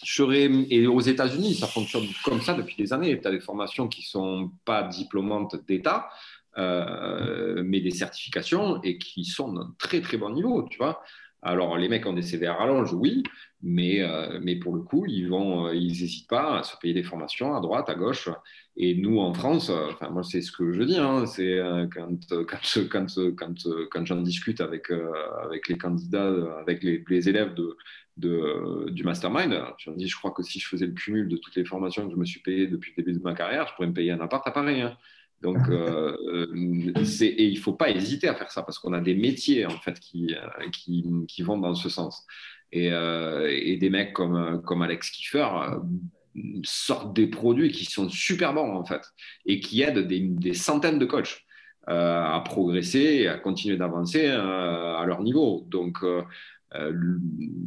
je serais... et aux États-Unis, ça fonctionne comme ça depuis des années. Tu as des formations qui sont pas diplômantes d'État, euh, mais des certifications et qui sont d'un très très bon niveau, tu vois. Alors, les mecs ont des CV à rallonge, oui, mais, euh, mais pour le coup, ils vont, euh, ils n'hésitent pas à se payer des formations à droite, à gauche. Et nous, en France, euh, enfin, moi, c'est ce que je dis, hein, c'est quand, quand, quand, quand, quand j'en discute avec, avec les candidats, avec les, élèves de, du mastermind, je me dis, je crois que si je faisais le cumul de toutes les formations que je me suis payé depuis le début de ma carrière, je pourrais me payer un appart à Paris. Hein. Donc, euh, et il ne faut pas hésiter à faire ça parce qu'on a des métiers en fait qui, euh, qui, qui vont dans ce sens. Et, euh, et des mecs comme, comme Alex Kiefer sortent des produits qui sont super bons en fait et qui aident des, des centaines de coachs à progresser et à continuer d'avancer à leur niveau. Donc,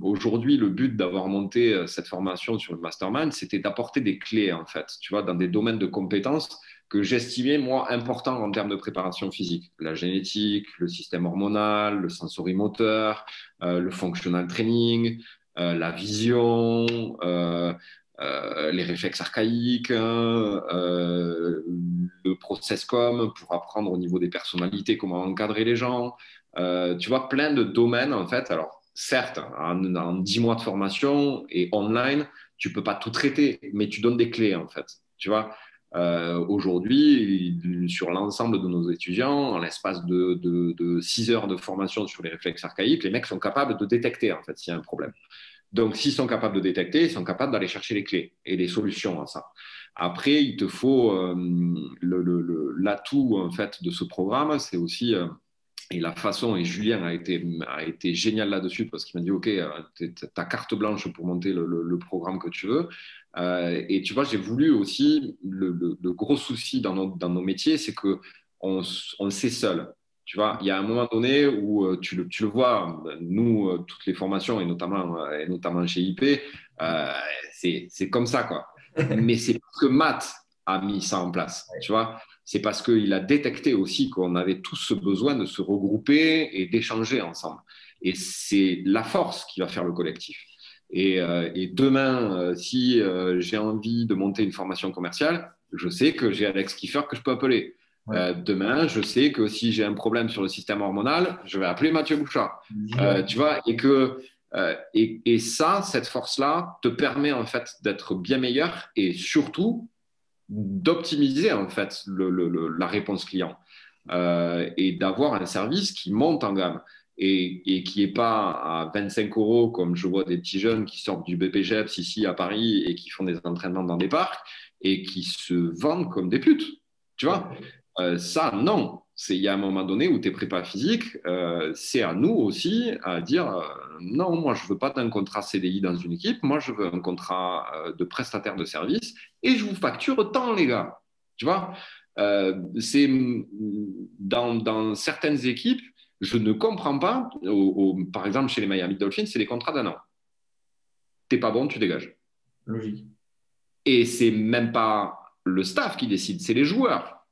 aujourd'hui, le but d'avoir monté cette formation sur le mastermind, c'était d'apporter des clés en fait, tu vois, dans des domaines de compétences que j'estimais, moi, important en termes de préparation physique. La génétique, le système hormonal, le sensorimoteur, euh, le functional training, euh, la vision, euh, les réflexes archaïques, hein, le process com pour apprendre au niveau des personnalités comment encadrer les gens. tu vois, plein de domaines, en fait. Alors, certes, en, en 10 mois de formation et online, tu peux pas tout traiter, mais tu donnes des clés en fait. Tu vois, euh, aujourd'hui, sur l'ensemble de nos étudiants, en l'espace de, de, 6 heures de formation sur les réflexes archaïques, les mecs sont capables de détecter en fait s'il y a un problème. Donc, s'ils sont capables de détecter, ils sont capables d'aller chercher les clés et les solutions à ça. Après, il te faut euh, l'atout en fait de ce programme, c'est aussi euh, et la façon, et Julien a été, a été génial là-dessus parce qu'il m'a dit, OK, ta carte blanche pour monter le, programme que tu veux. Euh, et tu vois, j'ai voulu aussi, le, gros souci dans nos, dans nos métiers, c'est qu'on on le sait seul. Tu vois, il y a un moment donné où euh, tu le, tu le vois, nous, toutes les formations, et notamment, et notamment chez IP, c'est comme ça, quoi. Mais c'est parce que Matt a mis ça en place, tu vois c'est parce qu'il a détecté aussi qu'on avait tous ce besoin de se regrouper et d'échanger ensemble. Et c'est la force qui va faire le collectif. Et, euh, demain, euh, si euh, j'ai envie de monter une formation commerciale, je sais que j'ai Alex Kiefer que je peux appeler. demain, je sais que si j'ai un problème sur le système hormonal, je vais appeler Mathieu Bouchard. tu vois, et que et, et, ça, cette force-là, te permet en fait d'être bien meilleur et surtout d'optimiser en fait la réponse client et d'avoir un service qui monte en gamme et, qui n'est pas à 25 euros comme je vois des petits jeunes qui sortent du BPGEPS ici à Paris et qui font des entraînements dans des parcs et qui se vendent comme des putes. Tu vois? Euh, Ça, non. Il y a un moment donné où tes prépas physiques, euh, c'est à nous aussi à dire non, moi je ne veux pas d'un contrat CDI dans une équipe, moi je veux un contrat de prestataire de service et je vous facture tant, les gars. Tu vois? Euh, c'est dans, certaines équipes, je ne comprends pas. par exemple, chez les Miami Dolphins, c'est des contrats d'un an. T'es pas bon, tu dégages. Logique. Et c'est même pas le staff qui décide, c'est les joueurs.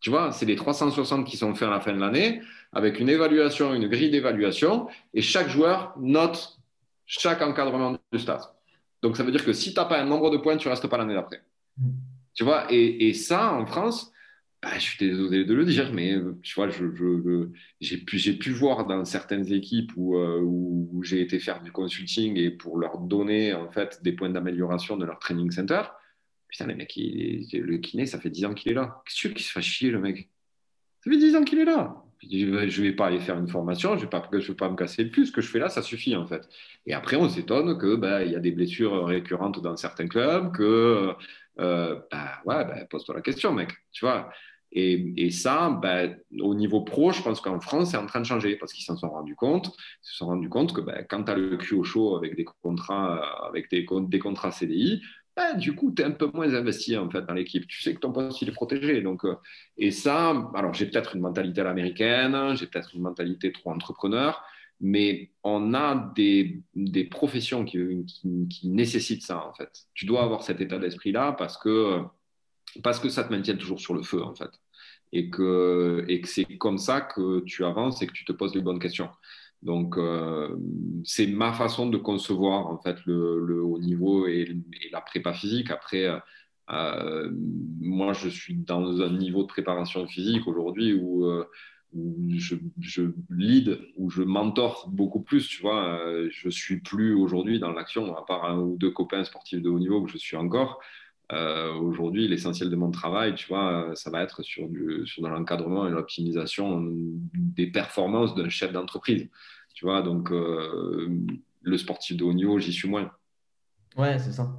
Tu vois, c'est les 360 qui sont faits à la fin de l'année avec une évaluation, une grille d'évaluation, et chaque joueur note chaque encadrement du staff. Donc, ça veut dire que si tu n'as pas un nombre de points, tu ne restes pas l'année d'après. Mm. Tu vois, et, ça, en France, bah, je suis désolé de le dire, mais tu vois, j'ai pu, voir dans certaines équipes euh, où, j'ai été faire du consulting et pour leur donner en fait des points d'amélioration de leur training center. Putain, les mecs, le kiné, ça fait 10 ans qu'il est là. Qu'est-ce qu'il se fait chier, le mec? Ça fait 10 ans qu'il est là je ne vais pas aller faire une formation, je ne vais, vais, pas me casser le plus. Ce que je fais là, ça suffit en fait. Et après, on s'étonne qu'il ben, y a des blessures récurrentes dans certains clubs, que euh, ben, ouais, ben, pose-toi la question, mec. Tu vois et, ça, ben, au niveau pro, je pense qu'en France, c'est en train de changer parce qu'ils s'en sont rendus compte. Ils se sont rendus compte que ben, quand tu as le cul au chaud avec des contrats, avec des, contrats CDI, ben, du coup, tu es un peu moins investi en fait, dans l'équipe. Tu sais que ton poste, il est protégé. Donc, euh, et ça, alors j'ai peut-être une mentalité à l'américaine, j'ai peut-être une mentalité trop entrepreneur, mais on a des, des professions qui, qui, nécessitent ça, en fait. Tu dois avoir cet état d'esprit-là parce que, parce que ça te maintient toujours sur le feu, en fait. Et que, c'est comme ça que tu avances et que tu te poses les bonnes questions. Donc, euh, c'est ma façon de concevoir en fait le, haut niveau et, la prépa physique. Après, euh, moi, je suis dans un niveau de préparation physique aujourd'hui où, euh, je, je, lead, où je mentor beaucoup plus. Tu vois, je suis plus aujourd'hui dans l'action, à part un ou deux copains sportifs de haut niveau que je suis encore. Aujourd'hui, l'essentiel de mon travail, tu vois, ça va être sur, du, sur l'encadrement et l'optimisation des performances d'un chef d'entreprise. Tu vois, donc euh, le sportif de haut niveau, j'y suis moins. Ouais, c'est ça.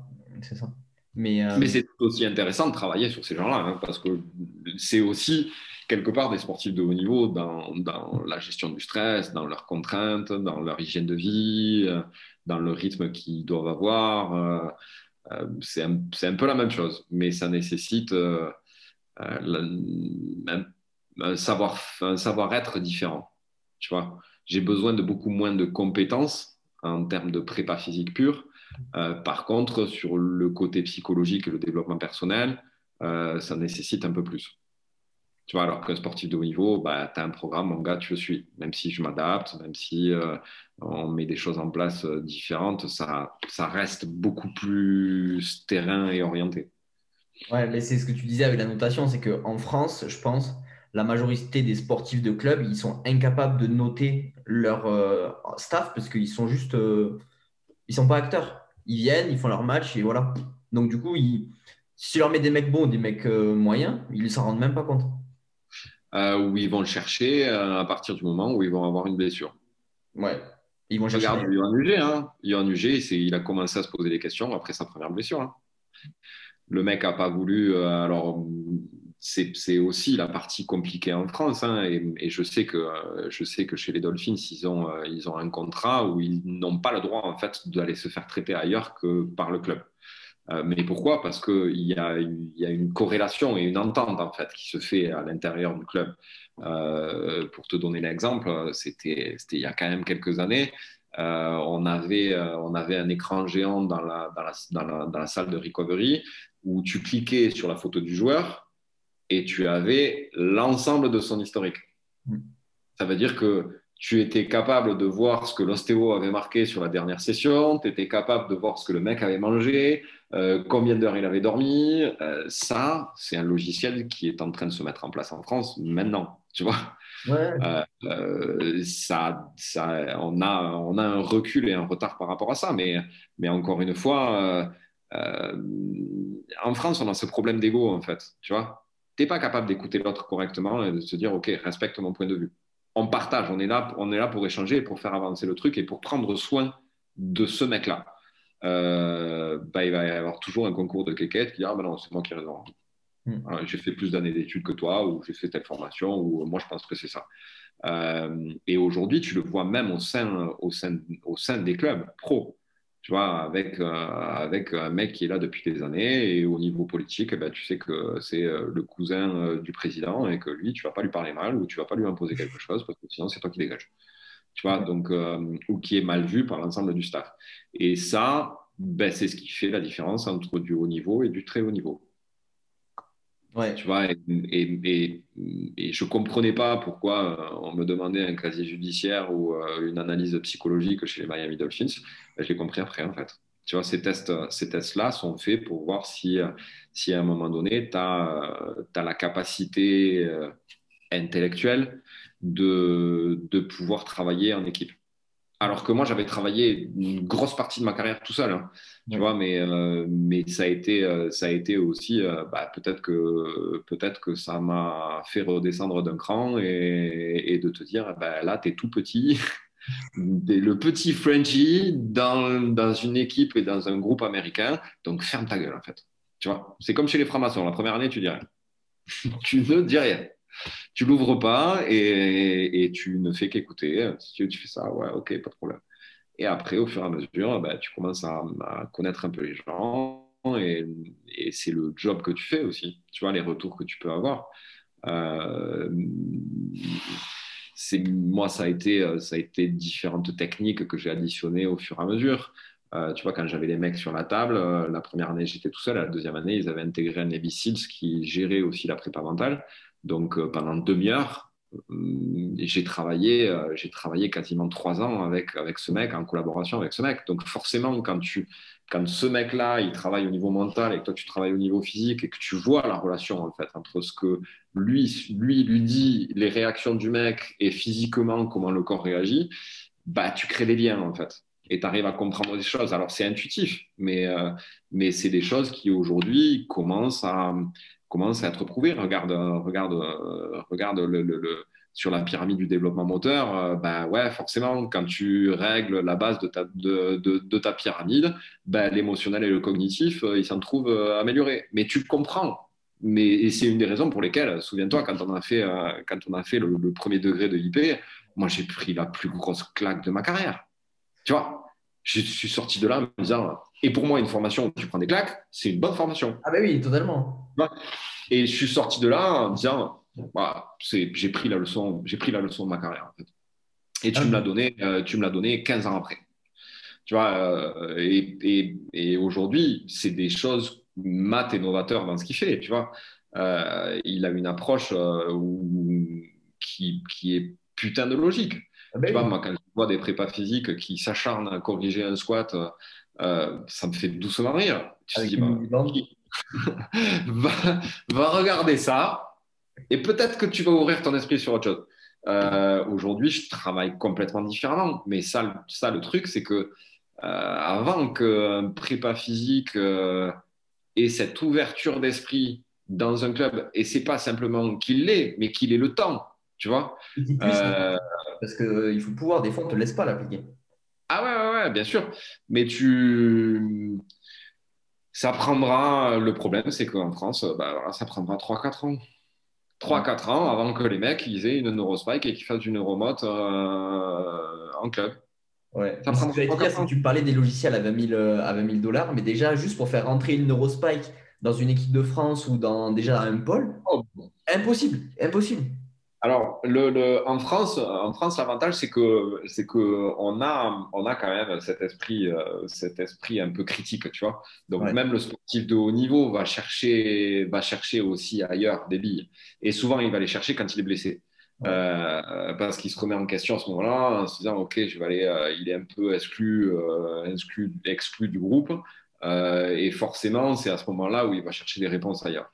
C'est ça. Mais, euh, Mais c'est aussi intéressant de travailler sur ces gens-là, hein, parce que c'est aussi quelque part des sportifs de haut niveau dans, dans, la gestion du stress, dans leurs contraintes, dans leur hygiène de vie, euh, dans le rythme qu'ils doivent avoir. C'est un, un, peu la même chose, mais ça nécessite un, un savoir, un savoir-être différent. Tu vois j'ai besoin de beaucoup moins de compétences en termes de prépa physique pure. Euh, par contre, sur le côté psychologique et le développement personnel, euh, ça nécessite un peu plus. Tu vois, alors qu'un sportif de haut niveau, bah, tu as un programme, mon gars, tu le suis. Même si je m'adapte, même si euh, on met des choses en place différentes, ça, reste beaucoup plus terrain et orienté. Ouais, mais c'est ce que tu disais avec la notation, c'est qu'en France, je pense, la majorité des sportifs de club, ils sont incapables de noter leur euh, staff parce qu'ils sont juste, euh, ils sont pas acteurs. ils viennent, ils font leur match et voilà. Donc, du coup, ils, si tu leur mets des mecs bons, des mecs euh, moyens, ils ne s'en rendent même pas compte. Euh, où ils vont le chercher euh, à partir du moment où ils vont avoir une blessure. Ouais. Ils vont chercher. Regarde Yohan UG. Hein. UG, il a commencé à se poser des questions après sa première blessure. Hein. Le mec n'a pas voulu. alors, c'est aussi la partie compliquée en France. Hein, et, je, sais que, je sais que chez les Dolphins, ils ont, ils ont un contrat où ils n'ont pas le droit en fait, d'aller se faire traiter ailleurs que par le club. Euh, mais pourquoi? Parce qu'il y, a, y a une corrélation et une entente en fait qui se fait à l'intérieur du club. Euh, pour te donner l'exemple, c'était il y a quand même quelques années. Euh, on, avait, on avait un écran géant dans la, dans, la, dans, la, dans la, salle de recovery où tu cliquais sur la photo du joueur et tu avais l'ensemble de son historique. Mm. Ça veut dire que tu étais capable de voir ce que l'ostéo avait marqué sur la dernière session, tu étais capable de voir ce que le mec avait mangé, euh, combien d'heures il avait dormi. Euh, ça, c'est un logiciel qui est en train de se mettre en place en France maintenant, tu vois. Euh, ça, ça, on, a, on a un recul et un retard par rapport à ça, mais, mais encore une fois, en France, on a ce problème d'ego, en fait, tu vois. Tu n'es pas capable d'écouter l'autre correctement et de se dire, OK, respecte mon point de vue. On partage, on est là, on est là pour échanger, pour faire avancer le truc et pour prendre soin de ce mec-là. Euh, bah, il va y avoir toujours un concours de quéquette qui dit Ah, ben non, c'est moi qui ai raison. Hmm. j'ai fait plus d'années d'études que toi, ou j'ai fait telle formation, ou moi je pense que c'est ça. Euh, et aujourd'hui, tu le vois même au sein, au sein, au sein des clubs pro. Tu vois, avec, euh, avec un mec qui est là depuis des années et au niveau politique, eh ben, tu sais que c'est le cousin du président et que lui, tu vas pas lui parler mal ou tu vas pas lui imposer quelque chose parce que sinon, c'est toi qui dégages tu vois, donc, euh, ou qui est mal vu par l'ensemble du staff. Et ça, ben, c'est ce qui fait la différence entre du haut niveau et du très haut niveau. Ouais. Tu vois, et, et, et, je ne comprenais pas pourquoi euh, on me demandait un casier judiciaire ou euh, une analyse psychologique chez les Miami Dolphins. Ben, je l'ai compris après, en fait. Tu vois, ces tests-là ces tests sont faits pour voir si, si à un moment donné, tu as, as, la capacité intellectuelle de, de pouvoir travailler en équipe. Alors que moi, j'avais travaillé une grosse partie de ma carrière tout seul, hein, tu vois, mais, euh, mais ça, a été, euh, ça a été aussi, euh, bah, peut-être que, peut que ça m'a fait redescendre d'un cran et, et, de te dire, bah, là, tu es tout petit, le petit Frenchie dans, dans une équipe et dans un groupe américain, donc ferme ta gueule, en fait. Tu vois, c'est comme chez les francs-maçons, la première année, tu dis rien. tu ne dis rien tu l'ouvres pas et, tu ne fais qu'écouter. Si tu, fais ça, ouais, ok, pas de problème. Et après, au fur et à mesure, bah, tu commences à, connaître un peu les gens et, c'est le job que tu fais aussi. Tu vois, les retours que tu peux avoir. Euh, moi, ça a, été, ça a été différentes techniques que j'ai additionnées au fur et à mesure. Euh, tu vois, quand j'avais les mecs sur la table, euh, la première année, j'étais tout seul. La deuxième année, ils avaient intégré un Navy Seals qui gérait aussi la prépa mentale. Donc euh, pendant demi-heure, euh, j'ai travaillé, euh, j'ai travaillé quasiment trois ans avec, avec ce mec, en collaboration avec ce mec. Donc forcément, quand, tu, quand ce mec-là, il travaille au niveau mental et que toi, tu travailles au niveau physique et que tu vois la relation en fait entre ce que lui, lui, lui dit, les réactions du mec et physiquement comment le corps réagit, bah, tu crées des liens en fait. Et tu arrives à comprendre des choses. Alors c'est intuitif, mais, mais c'est des choses qui aujourd'hui commencent à, commence à être prouvé. Regarde, regarde, regarde le, sur la pyramide du développement moteur, ben ouais, forcément, quand tu règles la base de ta, de, de, ta pyramide, ben, l'émotionnel et le cognitif, euh, ils s'en trouvent euh, améliorés. Mais tu comprends. Mais, c'est une des raisons pour lesquelles, souviens-toi, quand on a fait, quand on a fait le, le premier degré de IP, moi, j'ai pris la plus grosse claque de ma carrière. Tu vois, je suis sorti de là en me disant, et pour moi, une formation où tu prends des claques, c'est une bonne formation. Ah ben oui, totalement. Et je suis sorti de là en me disant, voilà, j'ai pris la leçon, j'ai pris la leçon de ma carrière. En fait. Et tu ah me l'as donné, euh, tu me l'as donné 15 ans après. Tu vois, euh, et, et, et aujourd'hui, c'est des choses mat et novateurs dans ce qu'il fait. Tu vois, euh, il a une approche où, qui, qui, est putain de logique. Ah ben tu vois, moi, quand je vois des prépas physiques qui s'acharnent à corriger un squat euh, ça me fait doucement rire. Tu dis, bah, va, regarder ça et peut-être que tu vas ouvrir ton esprit sur autre chose. Euh, aujourd'hui, je travaille complètement différemment, mais ça, ça le truc, c'est que avant qu'un prépa physique ait cette ouverture d'esprit dans un club, et c'est pas simplement qu'il l'ait, mais qu'il ait le temps, tu vois. Parce qu'il faut pouvoir, des fois, on ne te laisse pas l'appliquer. Ah ouais, ouais, bien sûr. Mais tu. Ça prendra. Le problème, c'est qu'en France, bah, ça prendra 3-4 ans. 3-4 ans avant que les mecs ils aient une neurospike et qu'ils fassent du neuromote euh, en club. Ouais. Ça prendra dire, tu parlais des logiciels à 20 000 dollars, mais déjà, juste pour faire rentrer une neurospike dans une équipe de France ou dans déjà un pôle, oh. impossible, impossible. Alors, le, en France, en France, l'avantage c'est que c'est que on a on a quand même cet esprit euh, cet esprit un peu critique, tu vois. Donc même le sportif de haut niveau va chercher va chercher aussi ailleurs des billes. Et souvent, il va les chercher quand il est blessé. Euh, parce qu'il se remet en question à ce moment-là en se disant ok je vais aller euh, il est un peu exclu, exclu, exclu du groupe et forcément c'est à ce moment-là où il va chercher des réponses ailleurs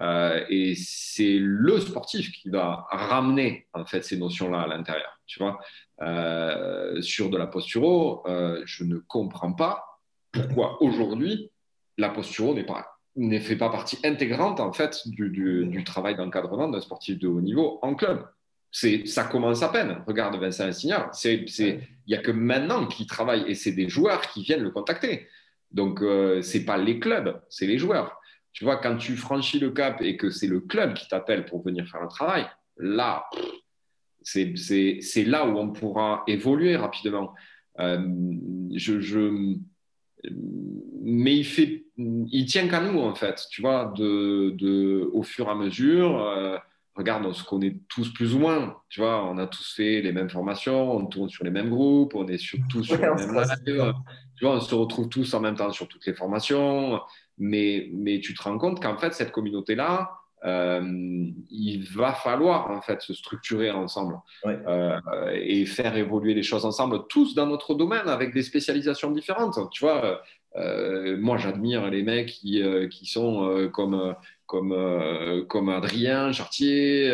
euh, et c'est le sportif qui va ramener en fait ces notions-là à l'intérieur. Tu vois, euh, sur de la posturo, euh, je ne comprends pas pourquoi aujourd'hui la posturo n'est pas ne fait pas partie intégrante en fait du, du, travail d'encadrement d'un sportif de haut niveau en club. C'est, ça commence à peine. Regarde Vincent Insignard, c'est, il n'y a que maintenant qu'il travaille et c'est des joueurs qui viennent le contacter. Donc, ce c'est pas les clubs, c'est les joueurs. Tu vois, quand tu franchis le cap et que c'est le club qui t'appelle pour venir faire un travail, là, c'est là où on pourra évoluer rapidement. Euh, mais il, tient qu'à nous, en fait, tu vois, au fur et à mesure. Euh, regarde, on se connaît tous plus ou moins, tu vois, on a tous fait les mêmes formations, on tourne sur les mêmes groupes, on est sur, tous sur les mêmes lives, tu vois, on se retrouve tous en même temps sur toutes les formations. Mais, mais tu te rends compte qu'en fait, cette communauté-là, euh, il va falloir en fait se structurer ensemble euh, et faire évoluer les choses ensemble, tous dans notre domaine avec des spécialisations différentes. Tu vois, euh, moi j'admire les mecs qui, qui sont comme, comme, comme Adrien Chartier.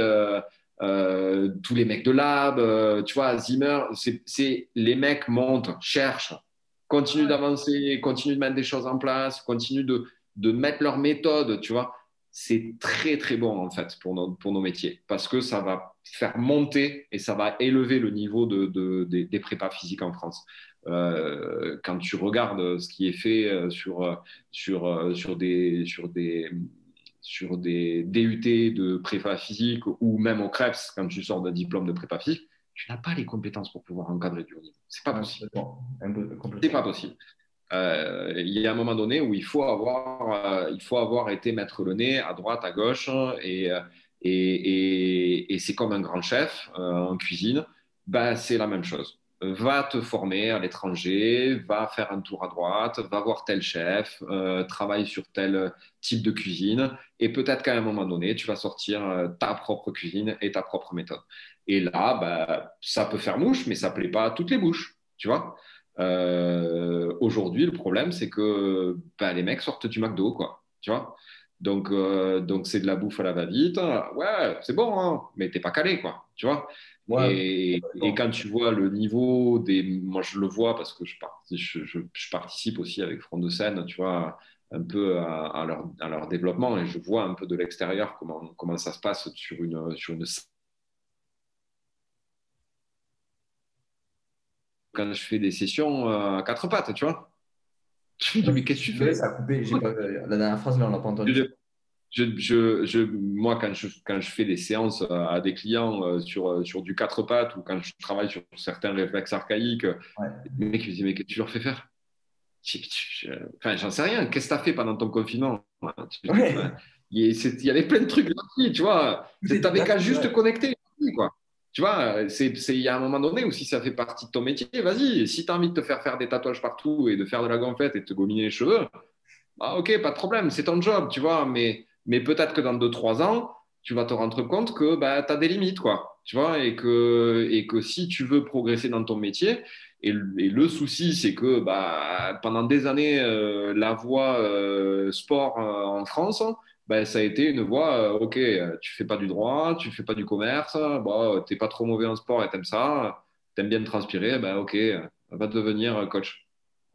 tous les mecs de lab, tu vois, Zimmer, c'est les mecs montent, cherchent, continuent d'avancer, continuent de mettre des choses en place, continuent de, de mettre leur méthode, tu vois. C'est très, très bon, en fait, pour nos, pour nos métiers, parce que ça va faire monter et ça va élever le niveau de, des, prépas physiques en France. Euh, quand tu regardes ce qui est fait euh, sur, sur, euh, sur, des, sur, des, sur des DUT de prépa physique ou même au CREPS, quand tu sors d'un diplôme de prépa physique, tu n'as pas les compétences pour pouvoir encadrer du haut niveau. C'est pas possible. C'est pas possible. Euh, il y a un moment donné où il faut avoir, euh, il faut avoir été mettre le nez à droite, à gauche, et, euh, et, et, c'est comme un grand chef en cuisine, ben, c'est la même chose. Va te former à l'étranger, va faire un tour à droite, va voir tel chef, travaille sur tel type de cuisine, et peut-être qu'à un moment donné, tu vas sortir ta propre cuisine et ta propre méthode. Et là, bah, ça peut faire mouche, mais ça plaît pas à toutes les bouches, tu vois. Euh, aujourd'hui, le problème, c'est que bah, les mecs sortent du McDo, quoi, tu vois. Donc, euh, donc c'est de la bouffe à la va-vite. Ouais, c'est bon, hein, mais t'es pas calé, quoi, tu vois. Et, quand tu vois le niveau des. Moi, je le vois parce que je, je, participe aussi avec Front de Seine, tu vois, un peu à, leur, à, leur, développement et je vois un peu de l'extérieur comment, comment ça se passe sur une, sur une quand je fais des sessions euh, à quatre pattes, tu vois. Je me dis, mais qu'est-ce que tu fais? Ça a coupé. La dernière phrase, là, on l'a pas entendu. Je, je, je, moi, quand je, quand je fais des séances à des clients euh, sur, euh, sur du quatre pattes ou quand je travaille sur certains réflexes archaïques, les mecs me disent Mais qu'est-ce que tu leur fais faire? Enfin, j'en sais rien. Qu'est-ce que tu as fait pendant ton confinement? Il, y avait plein de trucs tu vois. Tu n'avais qu'à juste te connecter. Quoi. Tu vois, il y a un moment donné où si ça fait partie de ton métier, vas-y. Si tu as envie de te faire faire des tatouages partout et de faire de la gonflette et de te gominer les cheveux, bah, ok, pas de problème, c'est ton job, tu vois. Mais, mais peut-être que dans 2-3 ans, tu vas te rendre compte que bah, tu as des limites, quoi. Tu vois, et que, et que si tu veux progresser dans ton métier, et, le souci, c'est que bah, pendant des années, euh, la voie euh, sport euh, en France, ben, ça a été une voie, ok, tu fais pas du droit, tu fais pas du commerce, bon, tu n'es pas trop mauvais en sport et tu aimes ça, tu aimes bien transpirer, ben, ok, va devenir coach.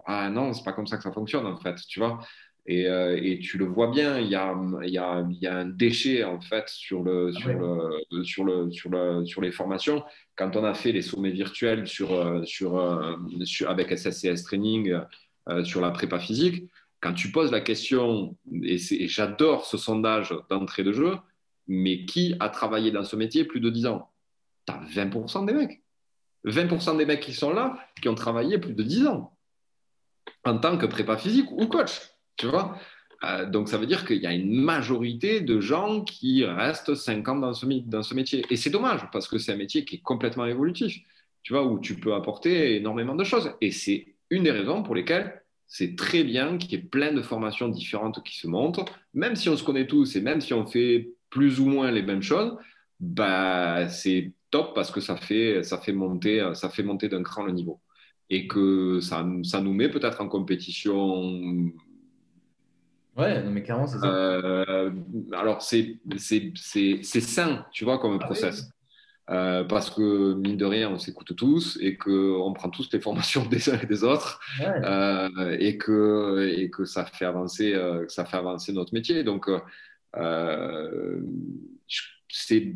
Ah non, c'est pas comme ça que ça fonctionne en fait, tu vois. Et, euh, et, tu le vois bien, il y a, il y, a, il y a un déchet en fait sur, le, ah sur, le, sur, le, sur, le, sur les formations. Quand on a fait les sommets virtuels sur, euh, sur, euh, sur avec SSCS Training sur la prépa physique, quand tu poses la question, et, et j'adore ce sondage d'entrée de jeu, mais qui a travaillé dans ce métier plus de 10 ans? Tu as 20% des mecs. 20% des mecs qui sont là, qui ont travaillé plus de 10 ans en tant que prépa physique ou coach. Tu vois euh, donc, ça veut dire qu'il y a une majorité de gens qui restent 5 ans dans ce, dans ce métier. Et c'est dommage parce que c'est un métier qui est complètement évolutif, tu vois, où tu peux apporter énormément de choses. Et c'est une des raisons pour lesquelles c'est très bien qu'il y ait plein de formations différentes qui se montrent. Même si on se connaît tous et même si on fait plus ou moins les mêmes choses, bah, c'est top parce que ça fait, ça fait monter, monter d'un cran le niveau. Et que ça, ça nous met peut-être en compétition Ouais, non, mais clairement, c'est ça. Euh, alors, c'est sain, tu vois, comme ah process. Euh, parce que, mine de rien, on s'écoute tous et qu'on prend tous les formations des uns et des autres euh, et, que, et que, ça fait avancer, que ça fait avancer notre métier. Donc, c'est.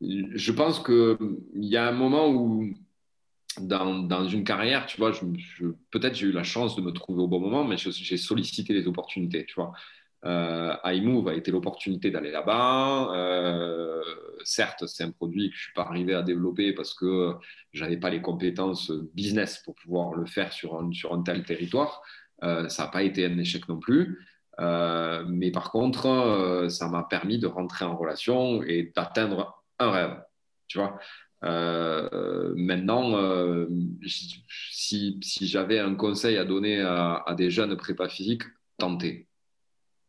Je pense qu'il y a un moment où dans, une carrière, tu vois, peut-être j'ai eu la chance de me trouver au bon moment, mais j'ai sollicité les opportunités, tu vois. Euh, iMove a été l'opportunité d'aller là-bas. Euh, certes, c'est un produit que je ne suis pas arrivé à développer parce que je n'avais pas les compétences business pour pouvoir le faire sur un, tel territoire. Euh, ça n'a pas été un échec non plus. Mais par contre, ça m'a permis de rentrer en relation et d'atteindre un rêve. Tu vois, euh, maintenant, euh, si, j'avais un conseil à donner à, des jeunes prépa physiques, tentez.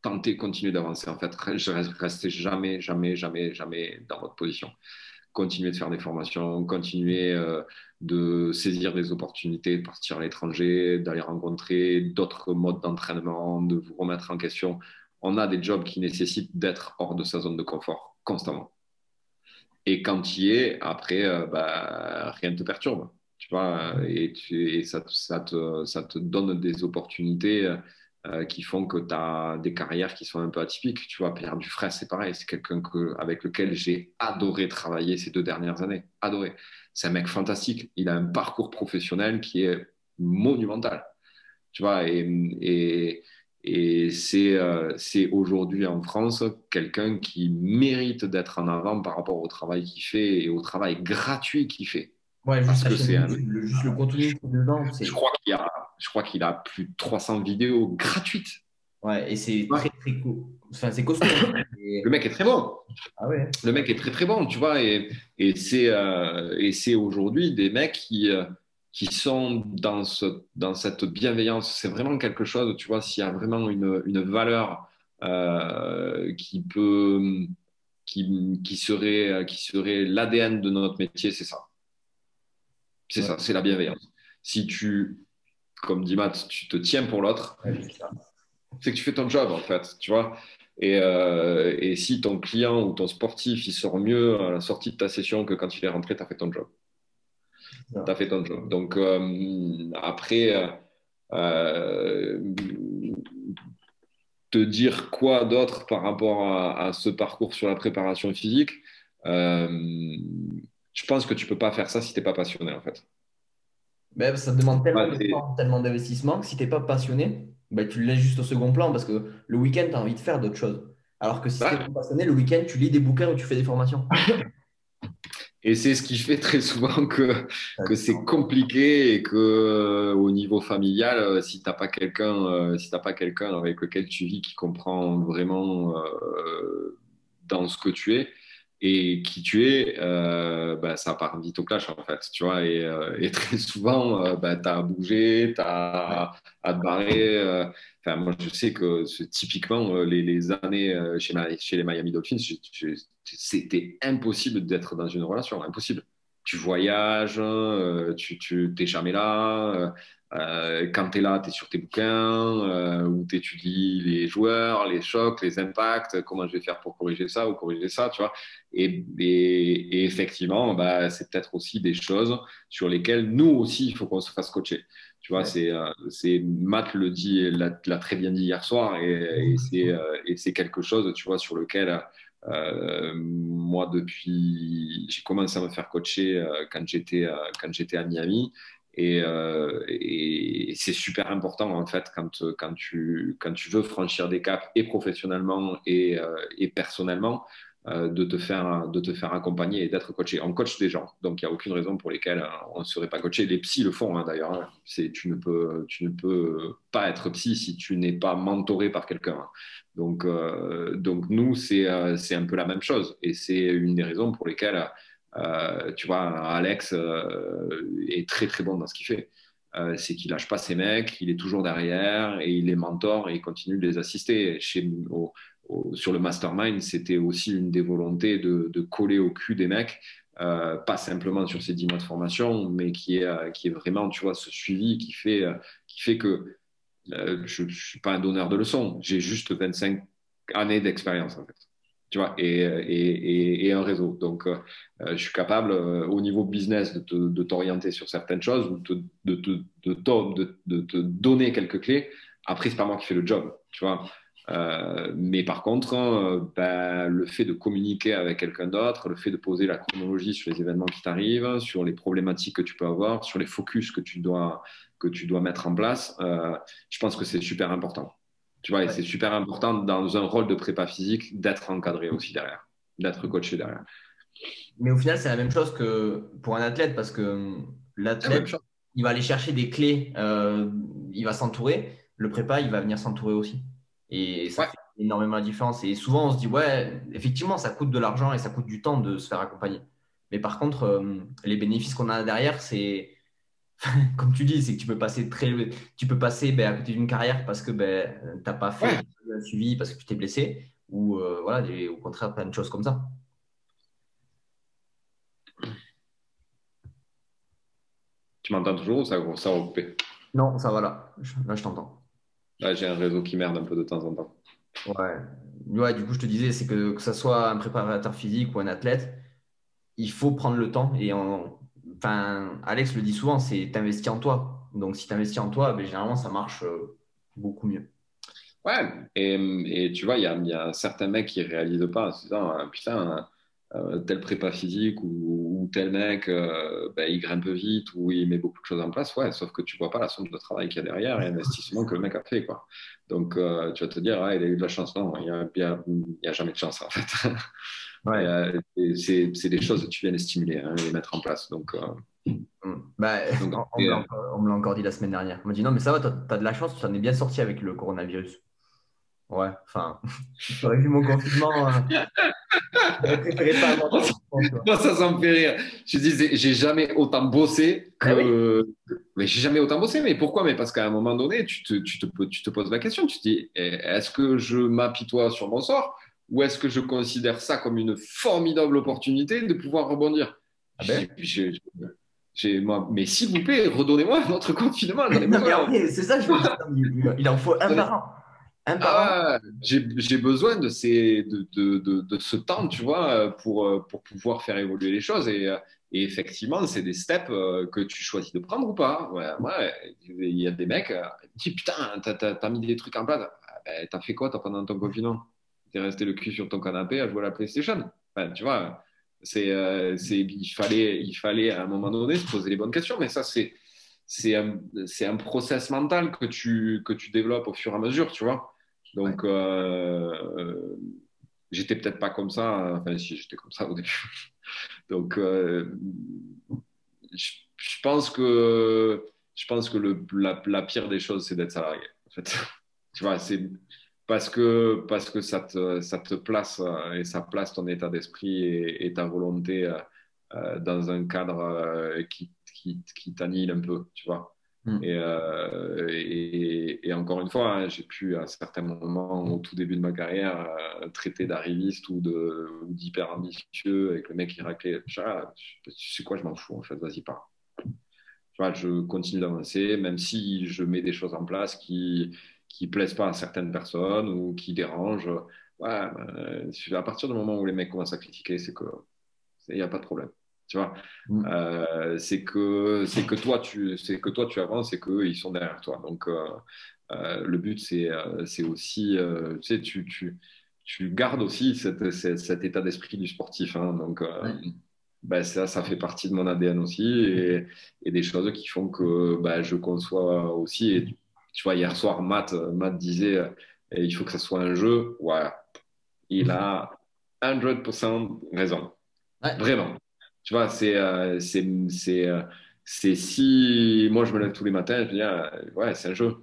Tentez, continuez d'avancer. En fait, restez jamais, jamais, jamais, jamais dans votre position. Continuez de faire des formations, continuez euh, de saisir des opportunités, de partir à l'étranger, d'aller rencontrer d'autres modes d'entraînement, de vous remettre en question. On a des jobs qui nécessitent d'être hors de sa zone de confort constamment. Et quand tu y es, après, euh, bah, rien ne te perturbe. Tu vois, et, tu, et ça, ça, te, ça, te, donne des opportunités euh, qui font que tu as des carrières qui sont un peu atypiques. Tu vois, Pierre Dufresne, c'est pareil. C'est quelqu'un avec lequel j'ai adoré travailler ces deux dernières années. Adoré. C'est un mec fantastique. Il a un parcours professionnel qui est monumental. Tu vois, et et euh, c'est aujourd'hui en France quelqu'un qui mérite d'être en avant par rapport au travail qu'il fait et au travail gratuit qu'il fait. Ouais, juste, Parce que c'est le, juste le contenu dedans. Je crois qu'il a, je crois qu'il a plus de 300 vidéos gratuites. Ouais, et c'est très très cool. Enfin, c'est costaud. le mec est très bon. Ah ouais. Le mec est très très bon, tu vois. Et, et c'est euh, aujourd'hui des mecs qui, euh, qui sont dans, ce, dans cette bienveillance. C'est vraiment quelque chose, tu vois, s'il y a vraiment une, une valeur euh, qui peut, qui, qui, serait, qui serait l'ADN de notre métier, c'est ça. C'est ça, c'est la bienveillance. Si tu, comme dit Matt, tu te tiens pour l'autre, c'est que tu fais ton job, en fait, tu vois. Et, euh, et, si ton client ou ton sportif, il sort mieux à la sortie de ta session que quand il est rentré, tu as fait ton job tu as fait ton job. Donc, euh, après, euh, te dire quoi d'autre par rapport à, ce parcours sur la préparation physique, euh, je pense que tu peux pas faire ça si tu n'es pas passionné, en fait. Ça demande tellement d'investissement que si tu n'es pas passionné, ben, tu le laisses juste au second plan parce que le week-end, tu as envie de faire d'autres choses. Alors que si tu es pas passionné, le week-end, tu lis des bouquins ou tu fais des formations. Et c'est ce qui fait très souvent que, que c'est compliqué et que euh, au niveau familial, euh, si tu n'as pas quelqu'un euh, si pas quelqu'un avec lequel tu vis qui comprend vraiment dans ce que tu es et qui tu es, bah, ça part vite au clash en fait, tu vois. Et, et très souvent, bah, tu as à bouger, tu as à te barrer. Enfin, moi, je sais que typiquement, les, les années chez, les Miami Dolphins, c'était impossible d'être dans une relation, impossible. Tu voyages, euh, tu n'es jamais là. Euh, euh, quand tu es là, tu es sur tes bouquins, où tu étudies les joueurs, les chocs, les impacts, comment je vais faire pour corriger ça ou corriger ça, tu vois. Et, et, effectivement, bah, c'est peut-être aussi des choses sur lesquelles nous aussi, il faut qu'on se fasse coacher. Tu vois, c'est, c'est Matt le dit, l'a, très bien dit hier soir, et, et c'est, et c'est quelque chose, tu vois, sur lequel moi, depuis, j'ai commencé à me faire coacher quand j'étais, quand j'étais à Miami. Et, et, c'est super important en fait quand, quand, tu, quand tu veux franchir des caps et professionnellement et, et personnellement euh, de, te faire, de te faire accompagner et d'être coaché. On coach des gens, donc il n'y a aucune raison pour lesquelles euh, on ne serait pas coaché. Les psys le font hein, d'ailleurs. Hein. Tu, ne peux, tu ne peux pas être psy si tu n'es pas mentoré par quelqu'un. Hein. Donc, euh, donc nous, c'est un peu la même chose. Et c'est une des raisons pour lesquelles, tu vois, Alex est très très bon dans ce qu'il fait. c'est qu'il lâche pas ses mecs, il est toujours derrière et il les mentor et il continue de les assister. Chez, sur le mastermind, c'était aussi une des volontés de, coller au cul des mecs, euh, pas simplement sur ces 10 mois de formation, mais qui est, euh, qui est vraiment, tu vois, ce suivi qui fait, euh, qui fait que je ne suis pas un donneur de leçons, j'ai juste 25 années d'expérience, en fait. Tu vois, et, et, et, un réseau. Donc, je suis capable, au niveau business, de, t'orienter sur certaines choses, de, de, de, de te donner quelques clés. Après, c'est pas moi qui fais le job, tu vois. Euh, mais par contre, euh, ben, le fait de communiquer avec quelqu'un d'autre, le fait de poser la chronologie sur les événements qui t'arrivent, sur les problématiques que tu peux avoir, sur les focus que tu dois, que tu dois mettre en place, euh, je pense que c'est super important. Tu vois, et c'est super important dans un rôle de prépa physique d'être encadré aussi derrière, d'être coaché derrière. Mais au final, c'est la même chose que pour un athlète parce que l'athlète, il va aller chercher des clés, il va s'entourer. Le prépa, il va venir s'entourer aussi. Et ça fait énormément la différence. Et souvent, on se dit, ouais, effectivement, ça coûte de l'argent et ça coûte du temps de se faire accompagner. Mais par contre, euh, les bénéfices qu'on a derrière, c'est, comme tu dis, c'est que tu peux passer très, tu peux passer ben, à côté d'une carrière parce que ben, tu n'as pas fait le suivi parce que tu t'es blessé, ou euh, voilà, au contraire, plein de choses comme ça. Tu m'entends toujours ou ça, ça va couper Non, ça va là. Là, je t'entends j'ai un réseau qui merde un peu de temps en temps. Ouais. ouais du coup, je te disais, c'est que que ce soit un préparateur physique ou un athlète, il faut prendre le temps. Et enfin, Alex le dit souvent, c'est t'investir en toi. Donc, si tu investis en toi, ben, généralement, ça marche euh, beaucoup mieux. Ouais, et, tu vois, il y a, certains mecs qui ne réalisent pas. C'est putain, euh, tel prépa physique ou, tel mec, euh, ben, il grimpe vite ou il met beaucoup de choses en place. Ouais, sauf que tu vois pas la somme de travail qu'il y a derrière et l'investissement que le mec a fait. Quoi. Donc, euh, tu vas te dire, ah, il a eu de la chance. Non, il n'y a, jamais de chance en fait. Ouais. c'est des choses que tu viens de stimuler, hein, les mettre en place. Donc, bah, on, me l'a encore dit la semaine dernière. On m'a dit, non, mais ça va, tu as, de la chance, tu t'en es bien sorti avec le coronavirus. Ouais, enfin, j'aurais vu mon confinement. Préféré pas Moi, ça, ça me fait rire. Je dis, j'ai jamais autant bossé que. Ah mais j'ai jamais autant bossé. Mais pourquoi? Mais parce qu'à un moment donné, tu te, tu, te, tu te poses la question. Tu te dis, eh, est-ce que je m'apitoie sur mon sort? Ou est-ce que je considère ça comme une formidable opportunité de pouvoir rebondir ah ben. moi, mais s'il vous plaît, redonnez-moi notre confinement. c'est ça, je veux Il en faut un par an. Ah, j'ai besoin de, ces, de, de, de, ce temps, tu vois, pour, pour pouvoir faire évoluer les choses. Et, et effectivement, c'est des steps euh, que tu choisis de prendre ou pas. Ouais, ouais, il y a des mecs qui disent Putain, t'as as, mis des trucs en place. Ah, ben, t'as fait quoi toi, pendant ton confinement? T'es resté le cul sur ton canapé à jouer à la PlayStation. tu vois, c'est, euh, il, fallait, il fallait à un moment donné se poser les bonnes questions. Mais ça, c'est c'est un, un process mental que tu, que tu développes au fur et à mesure, tu vois. Donc, euh, euh, j'étais peut-être pas comme ça. Enfin, si, j'étais comme ça au début. Donc, euh, je, pense que, je pense que le, la, pire des choses, c'est d'être salarié. En fait. tu vois, c'est parce que, parce que ça, te, ça te place et ça place ton état d'esprit et, ta volonté dans un cadre qui, qui, qui t'annihile un peu, tu vois. Mm. Euh, et, et, encore une fois, hein, j'ai pu à certains moments, au tout début de ma carrière, euh, traiter d'arriviste ou d'hyper ambitieux avec le mec qui raclait. tu sais quoi, je m'en fous en fait, vas-y pas. je continue d'avancer, même si je mets des choses en place qui qui plaisent pas à certaines personnes ou qui dérangent. Ouais, ben, à partir du moment où les mecs commencent à critiquer, c'est que il n'y a pas de problème. Tu vois, mm. euh, c'est que c'est que toi tu c'est que toi tu avances et qu'eux ils sont derrière toi. Donc euh, euh, le but c'est c'est aussi tu sais tu, tu, tu gardes aussi cette, cet état d'esprit du sportif. Hein. donc ben, ça ça fait partie de mon ADN aussi et, et des choses qui font que ben, je conçois aussi. Et tu vois hier soir Matt Matt disait il faut que ça soit un jeu. Ouais, il a 100% raison. Vraiment. Tu vois, c'est euh, euh, c'est si moi je me lève tous les matins, je me dis, ah, ouais, c'est un jeu.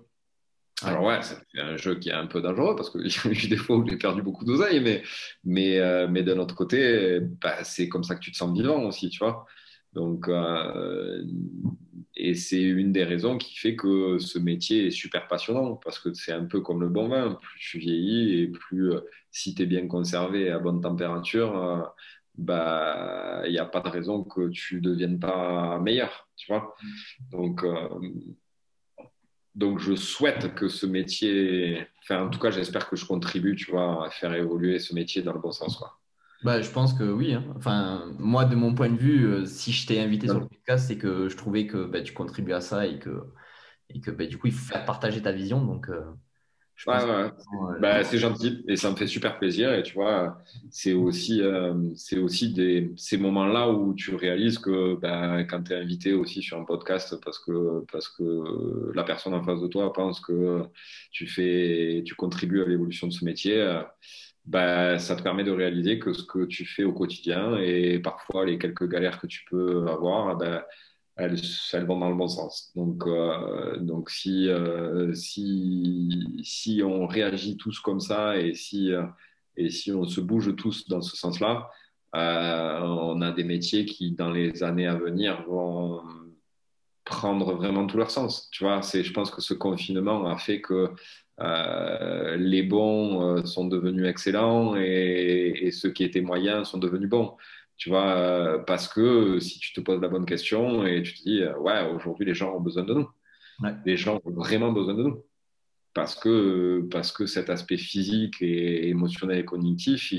Alors ouais, c'est un jeu qui est un peu dangereux parce qu'il y a eu des fois où j'ai perdu beaucoup d'oseille, mais, mais, euh, mais d'un autre côté, bah, c'est comme ça que tu te sens vivant aussi, tu vois. Donc, et c'est une des raisons qui fait que ce métier est super passionnant parce que c'est un peu comme le bon vin. Plus tu vieillis et plus, si tu es bien conservé à bonne température, bah, il n'y a pas de raison que tu ne deviennes pas meilleur, tu vois. Donc, euh, donc, je souhaite que ce métier, enfin, en tout cas, j'espère que je contribue, tu vois, à faire évoluer ce métier dans le bon sens, quoi. Bah, je pense que oui. Hein. Enfin, moi, de mon point de vue, euh, si je t'ai invité sur le podcast, c'est que je trouvais que bah, tu contribues à ça et que, et que bah, du coup, il faut faire partager ta vision. Donc, euh, Ouais, ouais. Bah, c'est gentil et ça me fait super plaisir. Et tu vois, c'est aussi, euh, c'est aussi des, ces moments-là où tu réalises que ben, quand tu es invité aussi sur un podcast parce que, parce que la personne en face de toi pense que tu, fais, tu contribues à l'évolution de ce métier, ben, ça te permet de réaliser que ce que tu fais au quotidien et parfois les quelques galères que tu peux avoir, ben, elles, vont dans le bon sens. Donc, euh, donc si, euh, si, si on réagit tous comme ça et si, euh, et si on se bouge tous dans ce sens-là, on a des métiers qui, dans les années à venir, vont prendre vraiment tout leur sens. Tu vois, je pense que ce confinement a fait que les bons sont devenus excellents et, et, ceux qui étaient moyens sont devenus bons. Tu vois, euh, parce que si tu te poses la bonne question et tu te dis, euh, ouais, aujourd'hui, les gens ont besoin de nous. Les gens ont vraiment besoin de nous. Parce que, parce que cet aspect physique et émotionnel et cognitif,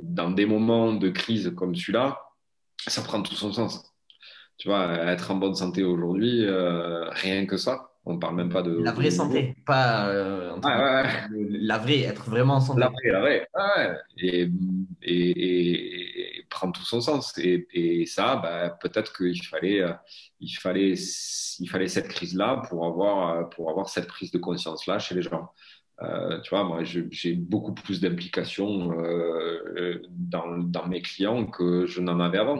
dans des moments de crise comme celui-là, ça prend tout son sens. Tu vois, être en bonne santé aujourd'hui, euh, rien que ça, on ne parle même pas de. La vraie santé, pas. La vraie, être vraiment en santé. La vraie, la vraie. Et, et, et, prendre tout son sens. Et, ça, bah, peut-être qu'il fallait, euh, il fallait, il fallait cette crise-là pour avoir, euh, pour avoir cette prise de conscience-là chez les gens. Euh, tu vois, moi, j'ai beaucoup plus d'implication dans, dans, mes clients que je n'en avais avant.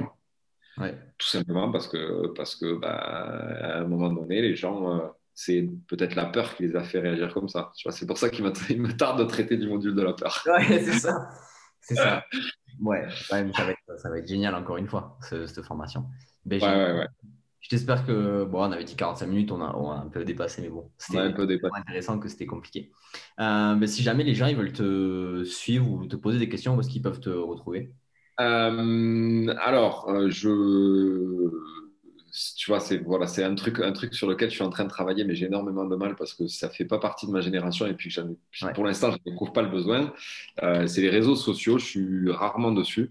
Tout simplement parce que, parce que bah, à un moment donné, les gens c'est peut-être la peur qui les a fait réagir comme ça. Tu vois, c'est pour ça qu'il me tarde de traiter du module de la peur. Ouais, c'est ça. C'est ça. Ouais, ça, va être, ça, va être, génial encore une fois, cette formation. Ben, ouais, ouais, Je t'espère que, bon, on avait dit 45 minutes, on a, on a un peu dépassé, mais bon, c'était un peu intéressant que c'était compliqué. Euh, ben, si jamais les gens ils veulent te suivre ou te poser des questions, où est-ce qu'ils peuvent te retrouver? Euh, Alors, euh, je tu vois, c'est voilà, c'est un truc, un truc sur lequel je suis en train de travailler, mais j'ai énormément de mal parce que ça fait pas partie de ma génération et puis pour l'instant, je n'éprouve pas le besoin. Euh, c'est les réseaux sociaux, je suis rarement dessus.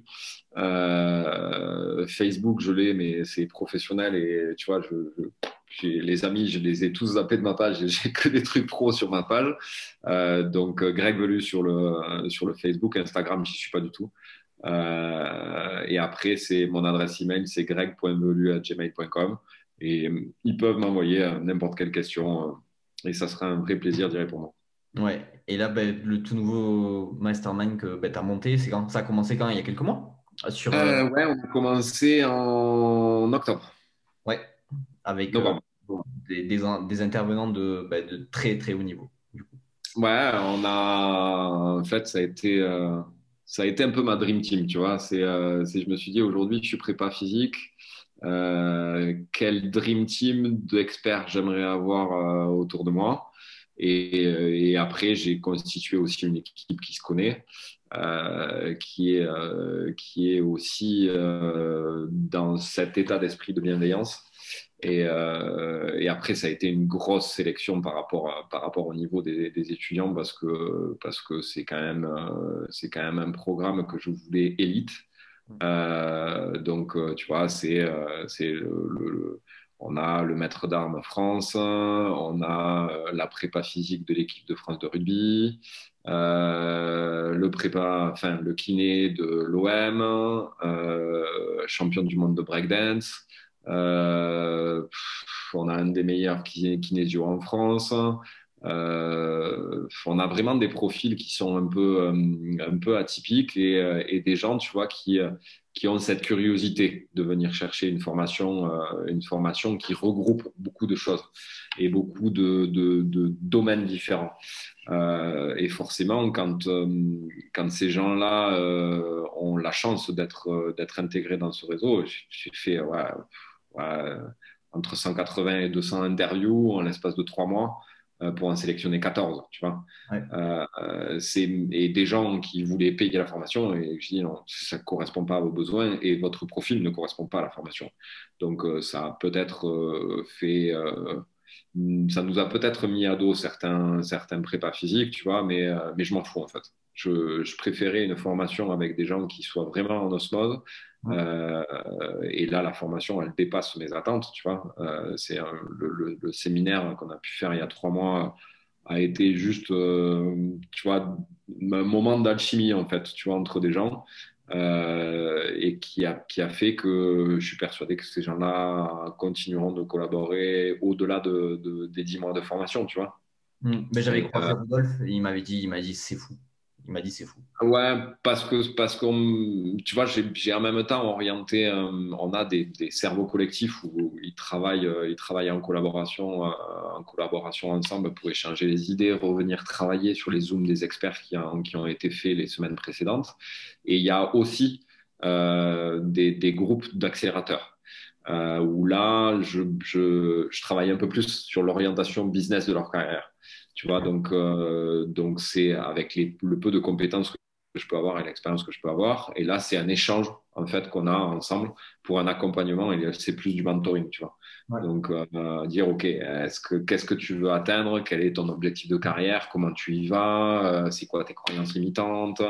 Euh, Facebook, je l'ai, mais c'est professionnel et tu vois, je, les amis, je les ai tous zappés de ma page. J'ai que des trucs pro sur ma page. Euh, donc, Greg Velu sur le, sur le Facebook, Instagram, j'y suis pas du tout. Euh, et après, c'est mon adresse email, c'est greg.velu.gmail.com. Et euh, ils peuvent m'envoyer euh, n'importe quelle question et ça sera un vrai plaisir d'y répondre. Ouais, et là, ben, le tout nouveau mastermind que ben, tu as monté, c'est quand? Ça a commencé quand? Il y a quelques mois? Sur, Ouais, on a commencé en octobre. Ouais, avec des, des, intervenants de, ben, de, très très haut niveau. Ouais, on a en fait, ça a été ça a été un peu ma dream team, tu vois. C'est, euh, je me suis dit aujourd'hui, je suis prépa physique. Euh, quel dream team d'experts j'aimerais avoir euh, autour de moi. Et, et après, j'ai constitué aussi une équipe qui se connaît, qui, est, qui est aussi dans cet état d'esprit de bienveillance. Et, euh, et, après, ça a été une grosse sélection par rapport, par rapport au niveau des, étudiants parce que parce que c'est quand même euh, quand même un programme que je voulais élite. donc, tu vois, c'est on a le maître d'armes France, on a la prépa physique de l'équipe de France de rugby, le prépa, enfin le kiné de l'OM, champion du monde de breakdance. Euh, on a un des meilleurs kinésio en France. Euh, on a vraiment des profils qui sont un peu, euh, un peu atypiques et, des gens, tu vois, qui, qui ont cette curiosité de venir chercher une formation, une formation qui regroupe beaucoup de choses et beaucoup de, de, domaines différents. et forcément, quand, quand ces gens-là ont la chance d'être d'être intégrés dans ce réseau, j'ai fait ouais, entre 180 et 200 interviews en l'espace de trois mois euh, pour en sélectionner 14, tu vois. Euh, euh, et des gens qui voulaient payer la formation et je dis non, ça ne correspond pas à vos besoins et votre profil ne correspond pas à la formation. Donc ça a peut-être fait, ça nous a peut-être mis à dos certains, certains prépas physiques, tu vois, mais, mais je m'en fous en fait. Je, je, préférais une formation avec des gens qui soient vraiment en osmose, euh, et là, la formation, elle dépasse mes attentes, tu vois. Euh, c'est le, séminaire qu'on a pu faire il y a trois mois a été juste, euh, tu vois, un moment d'alchimie, en fait, tu vois, entre des gens. et qui a, qui a fait que je suis persuadé que ces gens-là continueront de collaborer au-delà de, des dix mois de formation, tu vois. Hmm. Mais j'avais croisé Rodolphe, il m'avait dit, il m'a dit, c'est fou. Il m'a dit c'est fou. Ouais, parce que parce qu'on, tu vois, j'ai en même temps orienté, euh, on a des, cerveaux collectifs où ils travaillent, euh, ils travaillent en collaboration, euh, en collaboration ensemble pour échanger les idées, revenir travailler sur les zooms des experts qui, qui ont été faits les semaines précédentes. Et il y a aussi des, groupes d'accélérateurs. où là, je, je, travaille un peu plus sur l'orientation business de leur carrière. Tu vois, donc euh, donc c'est avec les, le peu de compétences que je peux avoir et l'expérience que je peux avoir. Et là, c'est un échange en fait qu'on a ensemble pour un accompagnement. Et c'est plus du mentoring, tu vois. Donc euh, dire ok, est-ce que qu'est-ce que tu veux atteindre? Quel est ton objectif de carrière? Comment tu y vas? Euh, C'est quoi tes croyances limitantes?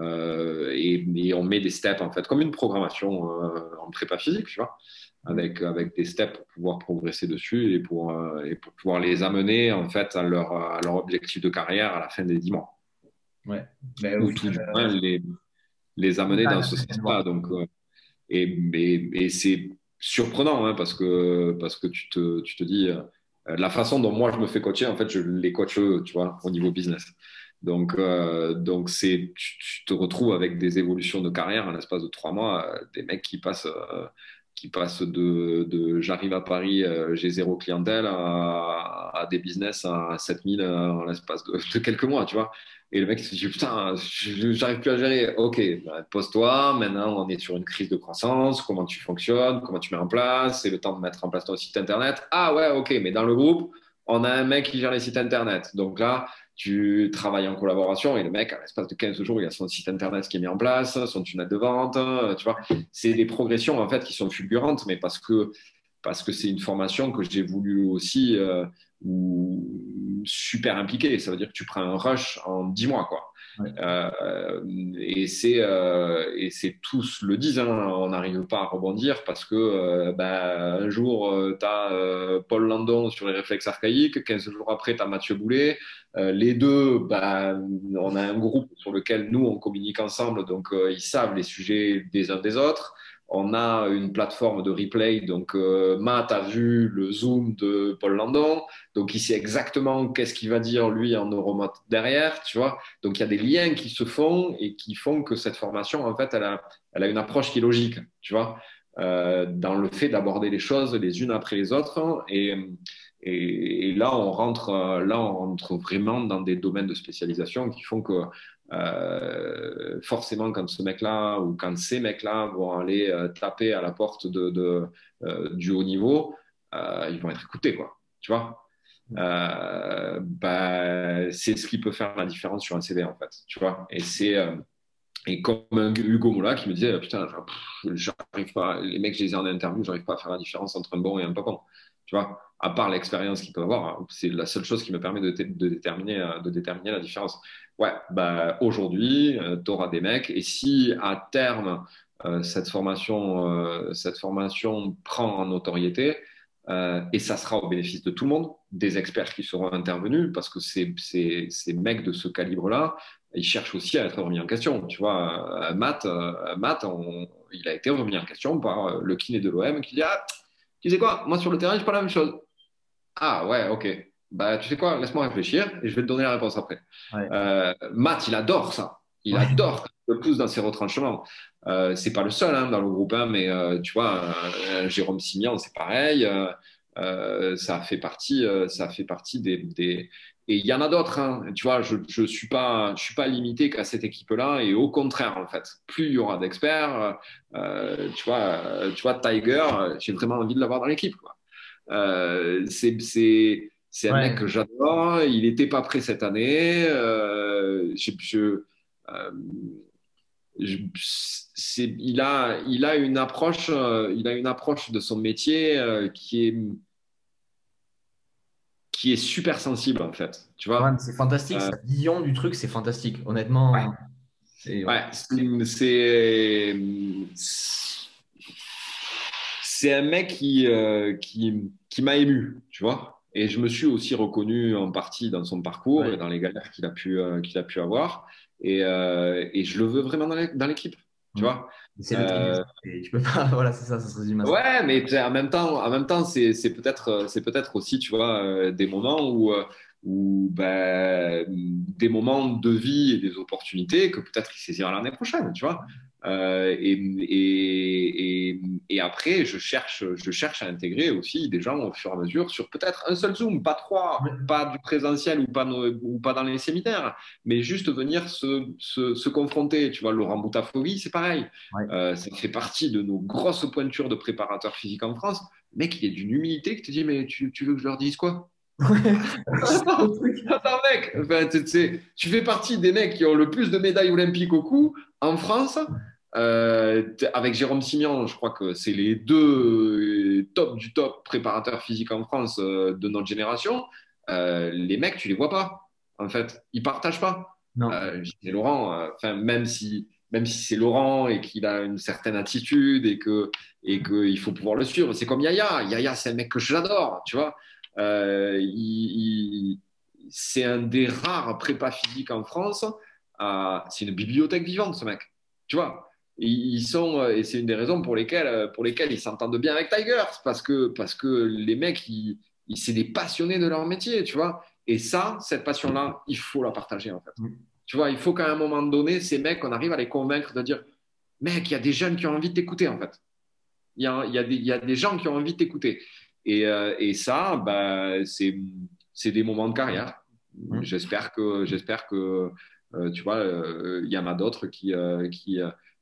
Et, et, on met des steps en fait, comme une programmation en prépa physique, tu vois avec, avec des steps pour pouvoir progresser dessus et pour, euh, et pour pouvoir les amener en fait à leur, à leur objectif de carrière à la fin des 10 mois. Ouais. Ou tout du moins les, les amener dans ce sens-là. Donc, euh, et, et, et c'est surprenant hein, parce, que, parce que tu te, tu te dis euh, la façon dont moi je me fais coacher, en fait, je les coach eux, tu vois, au niveau business. Donc, donc c'est, tu, te retrouves avec des évolutions de carrière en l'espace de trois mois, des mecs qui passent qui passe de, j'arrive à Paris, euh, j'ai zéro clientèle, à, des business à 7000 euh, en l'espace de, de, quelques mois, tu vois. Et le mec se dit, putain, j'arrive plus à gérer. Ok, bah, pose-toi, maintenant on est sur une crise de croissance, comment tu fonctionnes, comment tu mets en place, c'est le temps de mettre en place ton site internet. Ah ouais, ok, mais dans le groupe, on a un mec qui gère les sites internet. Donc là, tu travailles en collaboration et le mec, à l'espace de 15 jours, il a son site internet qui est mis en place, son tunnel de vente, tu vois. C'est des progressions en fait qui sont fulgurantes, mais parce que parce que c'est une formation que j'ai voulu aussi euh, super impliquée. Ça veut dire que tu prends un rush en 10 mois, quoi. Euh, et c'est euh, et c'est tous le disent, hein, on n'arrive pas à rebondir parce que euh, ben, un jour tu as Paul Landon sur les réflexes archaïques, 15 jours après tu as Mathieu Boulet. les deux, ben, on a un groupe sur lequel nous on communique ensemble, donc ils savent les sujets des uns des autres on a une plateforme de replay. Donc, euh, Matt a vu le Zoom de Paul Landon. Donc, il sait exactement qu'est-ce qu'il va dire, lui, en neuromote derrière, tu vois. Donc, il y a des liens qui se font et qui font que cette formation, en fait, elle a, une approche qui est logique, tu vois, euh, dans le fait d'aborder les choses les unes après les autres. Et, et, là, on rentre, là, on rentre vraiment dans des domaines de spécialisation qui font que euh, forcément, quand ce mec-là ou quand ces mecs-là vont aller euh, taper à la porte de, de euh, du haut niveau, ils vont être écoutés, quoi. Tu vois? Bah, C'est ce qui peut faire la différence sur un CV, en fait. Tu vois? Et c'est. Et comme Hugo Moula qui me disait, putain, j'arrive pas, les mecs, je les ai en interview, j'arrive pas à faire la différence entre un bon et un pas bon. Tu vois, à part l'expérience qu'il peut avoir, hein, c'est la seule chose qui me permet de, déterminer, de déterminer la différence. Ouais, bah, aujourd'hui, tu auras des mecs, et si à terme, cette, formation, cette formation prend en notoriété, euh, et ça sera au bénéfice de tout le monde, des experts qui seront intervenus, parce que ces, ces, ces mecs de ce calibre-là, ils cherchent aussi à être remis en question. Tu vois, euh, Matt, euh, Matt il a été remis en question par le kiné de l'OM qui dit Ah, tu sais quoi, moi sur le terrain, je pas la même chose. Ah ouais, ok. Bah, tu sais quoi, laisse-moi réfléchir et je vais te donner la réponse après. Matt, il adore ça. Il adore le pousse dans ses retranchements. Euh, c'est pas le seul hein, dans le groupe, hein, mais euh, tu vois, Jérôme Simian, c'est pareil. Euh, ça fait partie, ça fait partie des, et il y en a d'autres. Hein. Tu vois, je ne suis pas, je suis pas limité qu'à cette équipe-là, et au contraire, en fait, plus il y aura d'experts, tu vois, tu vois, Tiger, j'ai vraiment envie de l'avoir dans l'équipe. c'est c'est un mec que j'adore. Il n'était pas prêt cette année. je, je il, a, il, a une approche, euh, il a une approche de son métier euh, qui est qui est super sensible en fait. Tu vois? C'est fantastique. Euh, sa vision du truc, c'est fantastique. Honnêtement, c'est un mec qui qui, qui m'a ému, tu vois? Et je me suis aussi reconnu en partie dans son parcours et dans les galères qu'il a pu qu'il a pu avoir. Et, euh, et, je le veux vraiment dans l'équipe. Tu vois c'est euh, tu peux pas, voilà, c'est ça, ça se résume Ouais, mais en même temps, en même temps, c'est, peut-être, c'est peut-être aussi, tu vois, euh, des moments où, où ben, des moments de vie et des opportunités que peut-être il saisira l'année prochaine, tu vois. Euh, et, et, et, après, je cherche, je cherche à intégrer aussi des gens au fur et à mesure sur peut-être un seul Zoom, pas trois, pas du présentiel ou pas, ou pas dans les séminaires, mais juste venir se, se, se confronter. Tu vois, Laurent Boutafouri, c'est pareil. Euh, ça fait partie de nos grosses pointures de préparateurs physiques en France. Le mec, il est d'une humilité qui te dit Mais tu, tu veux que je leur dise quoi? Attends, mec, enfin, tu fais partie des mecs qui ont le plus de médailles olympiques au cou en France. Euh, avec Jérôme Simian, je crois que c'est les deux top du top préparateurs physiques en France euh, de notre génération. Euh, les mecs, tu les vois pas. En fait, ils partagent pas. Non. c'est Laurent. Même si même si c'est Laurent et qu'il a une certaine attitude et que et qu'il faut pouvoir le suivre. C'est comme Yaya. Yaya, c'est un mec que j'adore, tu vois. C'est un des rares prépas physiques en France. c'est une bibliothèque vivante, ce mec. Tu vois, ils sont, euh, et c'est une des raisons pour lesquelles, euh, pour lesquelles ils s'entendent bien avec Tigers, parce que, parce que les mecs, ils, c'est des passionnés de leur métier, tu vois. Et ça, cette passion-là, il faut la partager, en fait. Tu vois, il faut qu'à un moment donné, ces mecs, on arrive à les convaincre de dire, mec, il y a des jeunes qui ont envie de t'écouter, en fait. Il y a, y, a y a des gens qui ont envie de t'écouter. Et, euh, et, ça, bah, c'est, des moments de carrière. Mm. J'espère que, j'espère que tu vois, il y en a d'autres qui, qui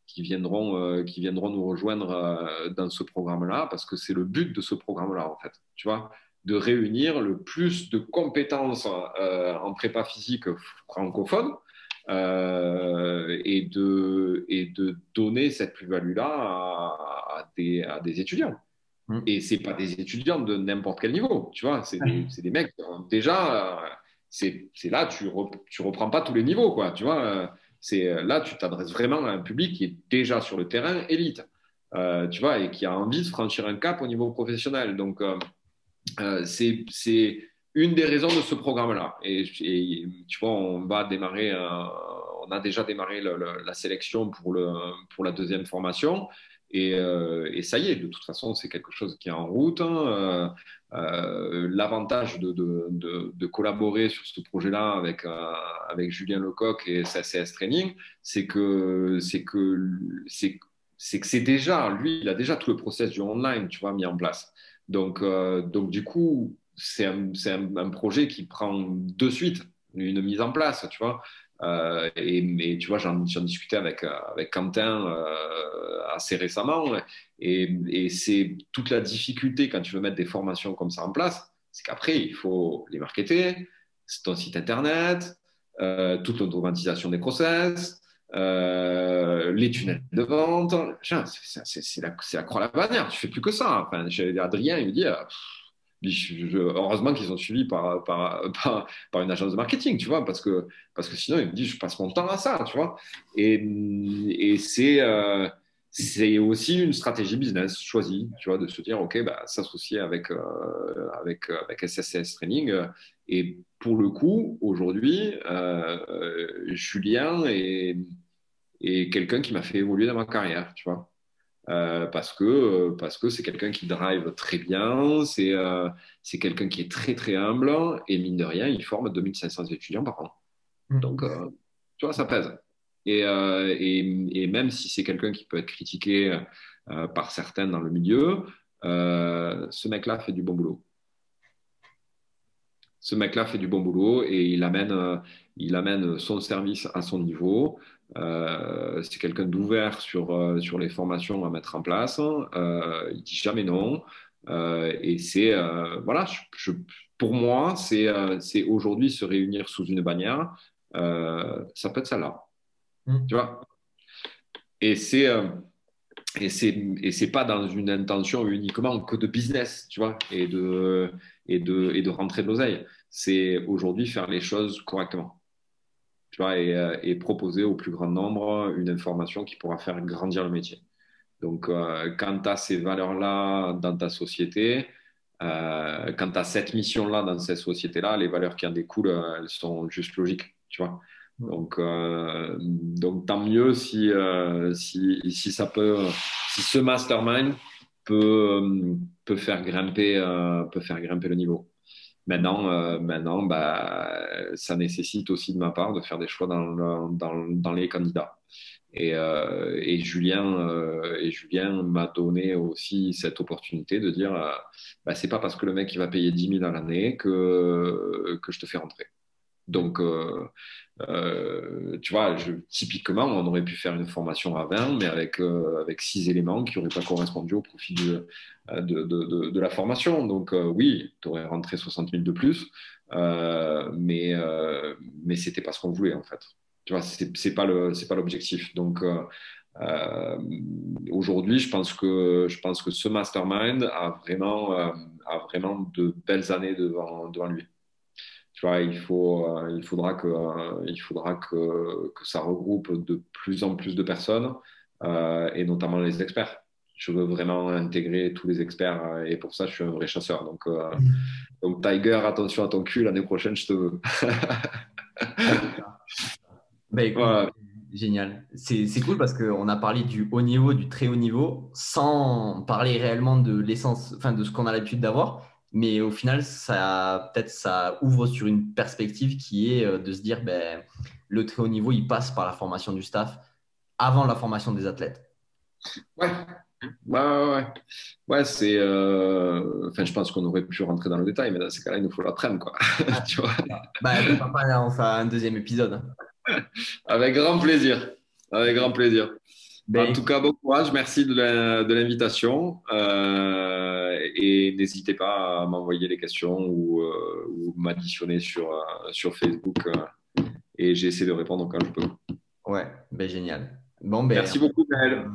qui viendront, euh, qui viendront nous rejoindre euh, dans ce programme-là, parce que c'est le but de ce programme-là, en fait. Tu vois, de réunir le plus de compétences euh, en prépa physique francophone et, de, et de donner cette plus-value-là à, des, à, des, étudiants. Mmh. Et ce pas des étudiants de n'importe quel niveau, tu vois, c'est des, des, mecs déjà, c'est là, tu, ne tu reprends pas tous les niveaux, quoi, tu vois c'est euh, là, tu t'adresses vraiment à un public qui est déjà sur le terrain élite, euh, tu vois, et qui a envie de franchir un cap au niveau professionnel. Donc, euh, c'est une des raisons de ce programme-là. Et, tu vois, on va démarrer, on a déjà démarré la sélection pour, le, pour la deuxième formation. Et, et, ça y est, de toute façon, c'est quelque chose qui est en route. Hein. Euh, l'avantage de, collaborer sur ce projet-là avec, euh, Julien Lecoq et SACS Training, c'est que c'est déjà lui, il a déjà tout le process du online, tu vois, mis en place. Donc euh, donc du coup, c'est un, un, un, projet qui prend de suite une mise en place, tu vois. Euh, et, mais tu vois, j'en discutais avec, avec Quentin euh, assez récemment. Et, et c'est toute la difficulté quand tu veux mettre des formations comme ça en place, c'est qu'après, il faut les marketer, ton site internet, euh, toute l'automatisation des process, euh, les tunnels de vente. C'est la, la, croix à la bannière. Tu fais plus que ça. Enfin, Adrien, il me dit heureusement qu'ils sont suivis par, par, par, une agence de marketing, tu vois, parce que, parce que sinon, ils me disent, je passe mon temps à ça, tu vois. Et, et c'est euh, aussi une stratégie business choisie, tu vois, de se dire, OK, bah, s'associer avec, euh, avec, avec SSS Training. Et pour le coup, aujourd'hui, euh, Julien est, est quelqu'un qui m'a fait évoluer dans ma carrière, tu vois. Euh, parce que parce que c'est quelqu'un qui drive très bien, c'est euh, c'est quelqu'un qui est très très humble et mine de rien, il forme 2500 étudiants par an. Mmh. Donc, euh, tu vois, ça pèse. Et, et, et même si c'est quelqu'un qui peut être critiqué par certains dans le milieu, ce mec-là fait du bon boulot. Ce mec-là fait du bon boulot et il amène, il amène son service à son niveau. Euh, c'est quelqu'un d'ouvert sur, euh, sur les formations à mettre en place. Euh, il dit jamais non. et c'est, voilà, je, pour moi, c'est, c'est aujourd'hui se réunir sous une bannière. ça peut être ça là. Mmh. Tu vois? Et c'est. et c'est et c'est pas dans une intention uniquement que de business, tu vois, et de et de et de rentrer de l'oseille. C'est aujourd'hui faire les choses correctement. Euh, et, proposer au plus grand nombre une information qui pourra faire grandir le métier. Donc, euh, quand tu as ces valeurs-là dans ta société, euh, quand tu as cette mission-là dans cette société-là, les valeurs qui en découlent, elles sont juste logiques, tu vois. Donc, donc tant mieux si, si, si, ça peut, si ce mastermind peut, peut, faire grimper, peut faire grimper le niveau. Maintenant, euh, maintenant bah, ça nécessite aussi de ma part de faire des choix dans, les candidats. Et, euh, euh, et Julien m'a donné aussi cette opportunité de dire bah, c'est pas parce que le mec il va payer 10 000 à l'année que, que je te fais rentrer. Donc, euh, tu vois, typiquement, on aurait pu faire une formation à 20, mais avec, euh, avec six éléments qui n'auraient pas correspondu au profit de, de, de, de la formation. Donc, euh, oui, tu aurais rentré 60 000 de plus, mais, mais ce n'était pas ce qu'on voulait, en fait. Tu vois, ce n'est pas l'objectif. Donc, aujourd'hui, je, pense que, je pense que ce mastermind a vraiment, a vraiment de belles années devant, devant lui il, faut, euh, il faudra, que, euh, il faudra que, que, ça regroupe de plus en plus de personnes, euh, et notamment les experts. Je veux vraiment intégrer tous les experts, et pour ça, je suis un vrai chasseur. Donc, donc Tiger, attention à ton cul, l'année prochaine, je te veux. Ben, génial. C'est cool parce qu'on a parlé du haut niveau, du très haut niveau, sans parler réellement de l'essence, enfin de ce qu'on a l'habitude d'avoir. Mais au final, ça peut-être ça ouvre sur une perspective qui est euh, de se dire ben, le très haut niveau, il passe par la formation du staff avant la formation des athlètes. Ouais, ouais, ouais. Ouais, c'est. Euh, enfin, je pense qu'on aurait pu rentrer dans le détail, mais dans ces cas-là, il nous faut l'après-midi, quoi. tu vois bah, on fait un deuxième épisode. Avec grand plaisir. Avec grand plaisir. Ben, en tout cas, bon courage. Merci de l'invitation. Euh, et n'hésitez pas à m'envoyer des questions ou, euh, m'additionner sur, euh, sur Facebook. et j'essaie de répondre quand je peux. Ouais, ben, génial. Bon, ben, Merci beaucoup, Gaël.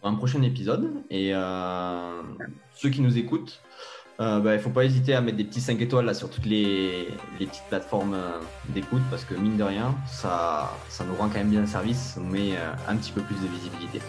Pour un prochain épisode. Et ceux qui nous écoutent, euh, il ne faut pas hésiter à mettre des petits 5 étoiles là, sur toutes les, petites plateformes euh, d'écoute parce que mine de rien, ça, ça nous rend quand même bien service, ça nous met euh, un petit peu plus de visibilité.